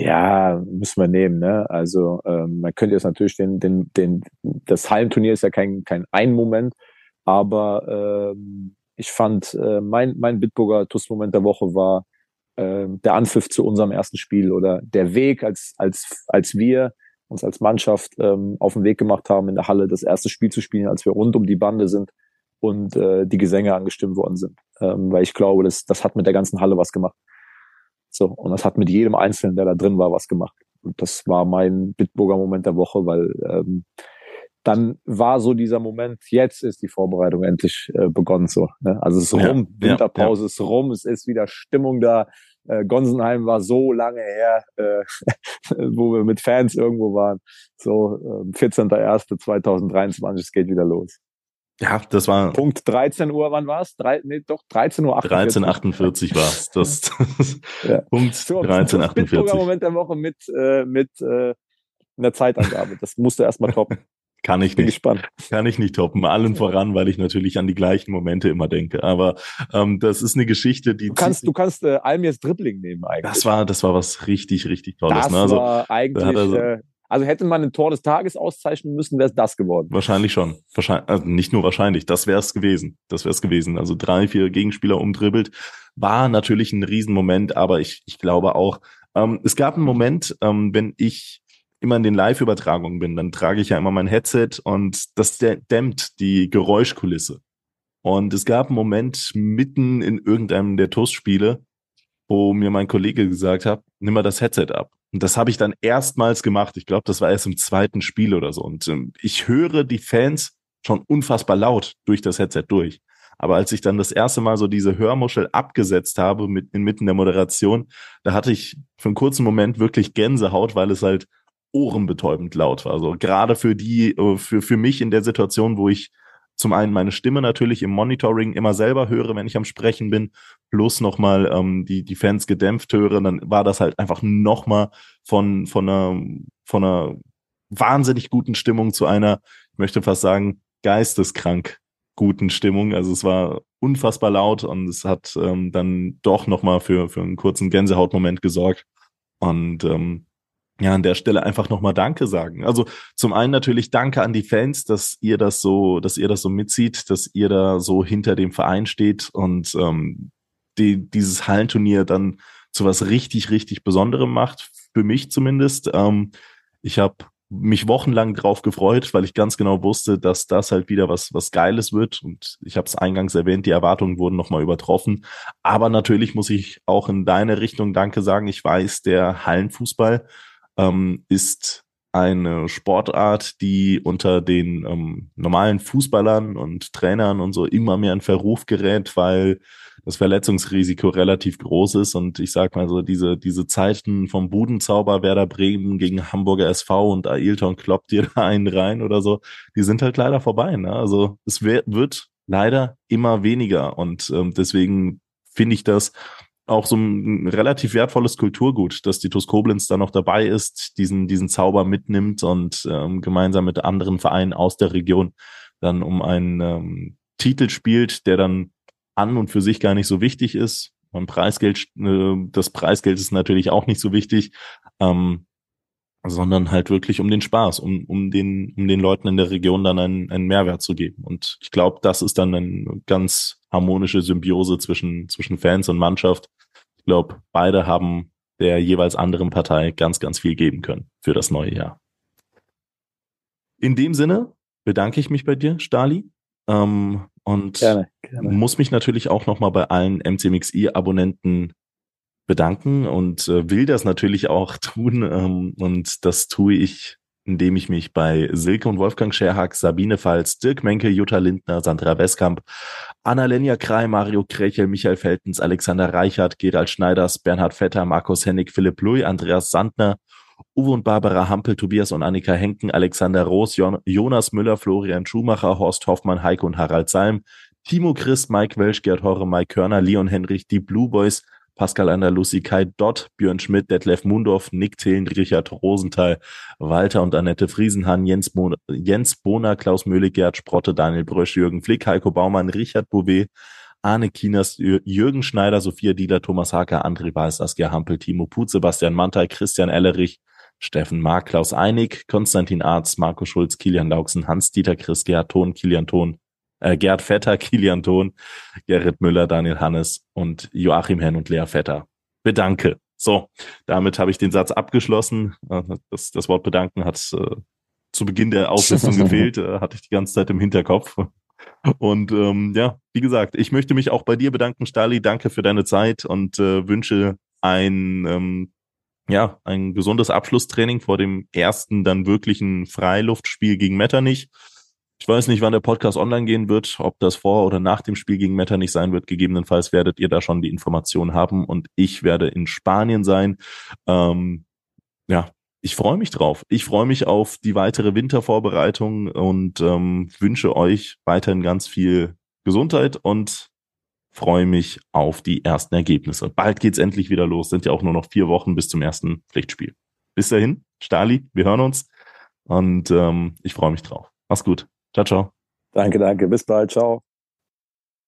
Ja, müssen wir nehmen. Ne? Also ähm, man könnte jetzt natürlich den, den, den, das Hallenturnier ist ja kein kein ein Moment, aber ähm, ich fand äh, mein mein Bitburger TUS-Moment der Woche war äh, der Anpfiff zu unserem ersten Spiel oder der Weg, als als als wir uns als Mannschaft ähm, auf den Weg gemacht haben, in der Halle das erste Spiel zu spielen, als wir rund um die Bande sind und äh, die Gesänge angestimmt worden sind. Ähm, weil ich glaube, das, das hat mit der ganzen Halle was gemacht. So, und das hat mit jedem Einzelnen, der da drin war, was gemacht. Und das war mein Bitburger Moment der Woche, weil ähm, dann war so dieser Moment, jetzt ist die Vorbereitung endlich äh, begonnen. So, ne? Also es ist ja, rum, Winterpause ja, ja. ist rum, es ist wieder Stimmung da. Äh, Gonsenheim war so lange her, äh, [laughs] wo wir mit Fans irgendwo waren. So, äh, 14.01.2023, es geht wieder los. Ja, das war. Punkt 13 Uhr, wann war es? nee, doch, 13 Uhr 48. 13.48 war es. Das, [laughs] das ja. Punkt so, 13.48. Moment der Woche mit, äh, mit äh, einer Zeitangabe. Das musst du erstmal toppen. [laughs] Kann ich Bin nicht. gespannt. Kann ich nicht toppen. Allen voran, weil ich natürlich an die gleichen Momente immer denke. Aber ähm, das ist eine Geschichte, die. Du kannst, du kannst äh, Almirs Dribbling nehmen eigentlich. Das war, das war was richtig, richtig Tolles. Das ne? also, war eigentlich. Also, äh, also hätte man ein Tor des Tages auszeichnen müssen, wäre es das geworden. Wahrscheinlich schon. Wahrscheinlich, also nicht nur wahrscheinlich, das wäre es gewesen. Das wäre es gewesen. Also drei, vier Gegenspieler umdribbelt. War natürlich ein Riesenmoment, aber ich, ich glaube auch, ähm, es gab einen Moment, ähm, wenn ich immer in den Live-Übertragungen bin, dann trage ich ja immer mein Headset und das dämmt die Geräuschkulisse. Und es gab einen Moment mitten in irgendeinem der TUS-Spiele, wo mir mein Kollege gesagt hat, nimm mal das Headset ab. Und das habe ich dann erstmals gemacht. Ich glaube, das war erst im zweiten Spiel oder so. Und ähm, ich höre die Fans schon unfassbar laut durch das Headset durch. Aber als ich dann das erste Mal so diese Hörmuschel abgesetzt habe mit inmitten der Moderation, da hatte ich für einen kurzen Moment wirklich Gänsehaut, weil es halt ohrenbetäubend laut war. Also gerade für die, äh, für, für mich in der Situation, wo ich zum einen meine Stimme natürlich im Monitoring immer selber höre, wenn ich am Sprechen bin, plus nochmal ähm, die, die Fans gedämpft höre, dann war das halt einfach nochmal von, von einer, von einer wahnsinnig guten Stimmung zu einer, ich möchte fast sagen, geisteskrank guten Stimmung. Also es war unfassbar laut und es hat ähm, dann doch nochmal für, für einen kurzen Gänsehautmoment gesorgt. Und ähm, ja, an der Stelle einfach nochmal Danke sagen. Also zum einen natürlich Danke an die Fans, dass ihr das so, dass ihr das so mitzieht, dass ihr da so hinter dem Verein steht und ähm, die, dieses Hallenturnier dann zu was richtig, richtig Besonderem macht. Für mich zumindest. Ähm, ich habe mich wochenlang drauf gefreut, weil ich ganz genau wusste, dass das halt wieder was was Geiles wird. Und ich habe es eingangs erwähnt, die Erwartungen wurden nochmal übertroffen. Aber natürlich muss ich auch in deine Richtung Danke sagen. Ich weiß, der Hallenfußball ähm, ist eine Sportart, die unter den ähm, normalen Fußballern und Trainern und so immer mehr in Verruf gerät, weil das Verletzungsrisiko relativ groß ist. Und ich sag mal so, diese, diese Zeiten vom Budenzauber Werder Bremen gegen Hamburger SV und Ailton kloppt dir [laughs] da einen rein oder so, die sind halt leider vorbei. Ne? Also es wird leider immer weniger. Und ähm, deswegen finde ich das auch so ein relativ wertvolles Kulturgut, dass die TuS Koblenz da noch dabei ist, diesen, diesen Zauber mitnimmt und ähm, gemeinsam mit anderen Vereinen aus der Region dann um einen ähm, Titel spielt, der dann an und für sich gar nicht so wichtig ist. Und Preisgeld, äh, das Preisgeld ist natürlich auch nicht so wichtig, ähm, sondern halt wirklich um den Spaß, um, um, den, um den Leuten in der Region dann einen, einen Mehrwert zu geben. Und ich glaube, das ist dann eine ganz harmonische Symbiose zwischen, zwischen Fans und Mannschaft. Ich glaube, beide haben der jeweils anderen Partei ganz, ganz viel geben können für das neue Jahr. In dem Sinne bedanke ich mich bei dir, Stali. Ähm, und gerne, gerne. muss mich natürlich auch nochmal bei allen MCMXI-Abonnenten bedanken und äh, will das natürlich auch [laughs] tun. Ähm, und das tue ich, indem ich mich bei Silke und Wolfgang Scherhack, Sabine Pfalz, Dirk Menke, Jutta Lindner, Sandra Westkamp, Annalenja Krei, Mario Krechel, Michael Feltens, Alexander Reichert, Gerald Schneiders, Bernhard Vetter, Markus Hennig, Philipp Lui, Andreas Sandner, Uwe und Barbara Hampel, Tobias und Annika Henken, Alexander Roos, Jonas Müller, Florian Schumacher, Horst Hoffmann, Heiko und Harald Salm, Timo Christ, Mike Welsch, Gerd Horre, Mike Körner, Leon Henrich, die Blue Boys, Pascal Andalusi, Kai Dott, Björn Schmidt, Detlef Mundorf, Nick Thelen, Richard Rosenthal, Walter und Annette Friesenhahn, Jens, Bo Jens Bohner, Klaus Möhle, Gerd Sprotte, Daniel Brösch, Jürgen Flick, Heiko Baumann, Richard Bouvet, Arne Kinas, Jürgen Schneider, Sophia Dieler, Thomas Hacker, André Weiß, Saskia Hampel, Timo Put, Sebastian Mantei, Christian Ellerich, Steffen Mark, Klaus Einig, Konstantin Arz, Marco Schulz, Kilian Lauksen, Hans-Dieter Chris, Gerhard Thon, Kilian Thon, äh, Gerd Vetter, [laughs] Kilian Thon, Gerrit Müller, Daniel Hannes und Joachim Henn und Lea Vetter. Bedanke. So, damit habe ich den Satz abgeschlossen. Äh, das, das Wort bedanken hat äh, zu Beginn der Auflistung [laughs] gefehlt, äh, hatte ich die ganze Zeit im Hinterkopf. Und ähm, ja, wie gesagt, ich möchte mich auch bei dir bedanken, Stali. Danke für deine Zeit und äh, wünsche ein ähm, ja ein gesundes Abschlusstraining vor dem ersten dann wirklichen Freiluftspiel gegen Metternich. Ich weiß nicht, wann der Podcast online gehen wird, ob das vor oder nach dem Spiel gegen Metternich sein wird. Gegebenenfalls werdet ihr da schon die Informationen haben und ich werde in Spanien sein. Ähm, ja, ich freue mich drauf. Ich freue mich auf die weitere Wintervorbereitung und ähm, wünsche euch weiterhin ganz viel Gesundheit und freue mich auf die ersten Ergebnisse. Bald geht's endlich wieder los. Sind ja auch nur noch vier Wochen bis zum ersten Pflichtspiel. Bis dahin, Stali, wir hören uns und ähm, ich freue mich drauf. Mach's gut. Ciao, ciao. Danke, danke. Bis bald. Ciao.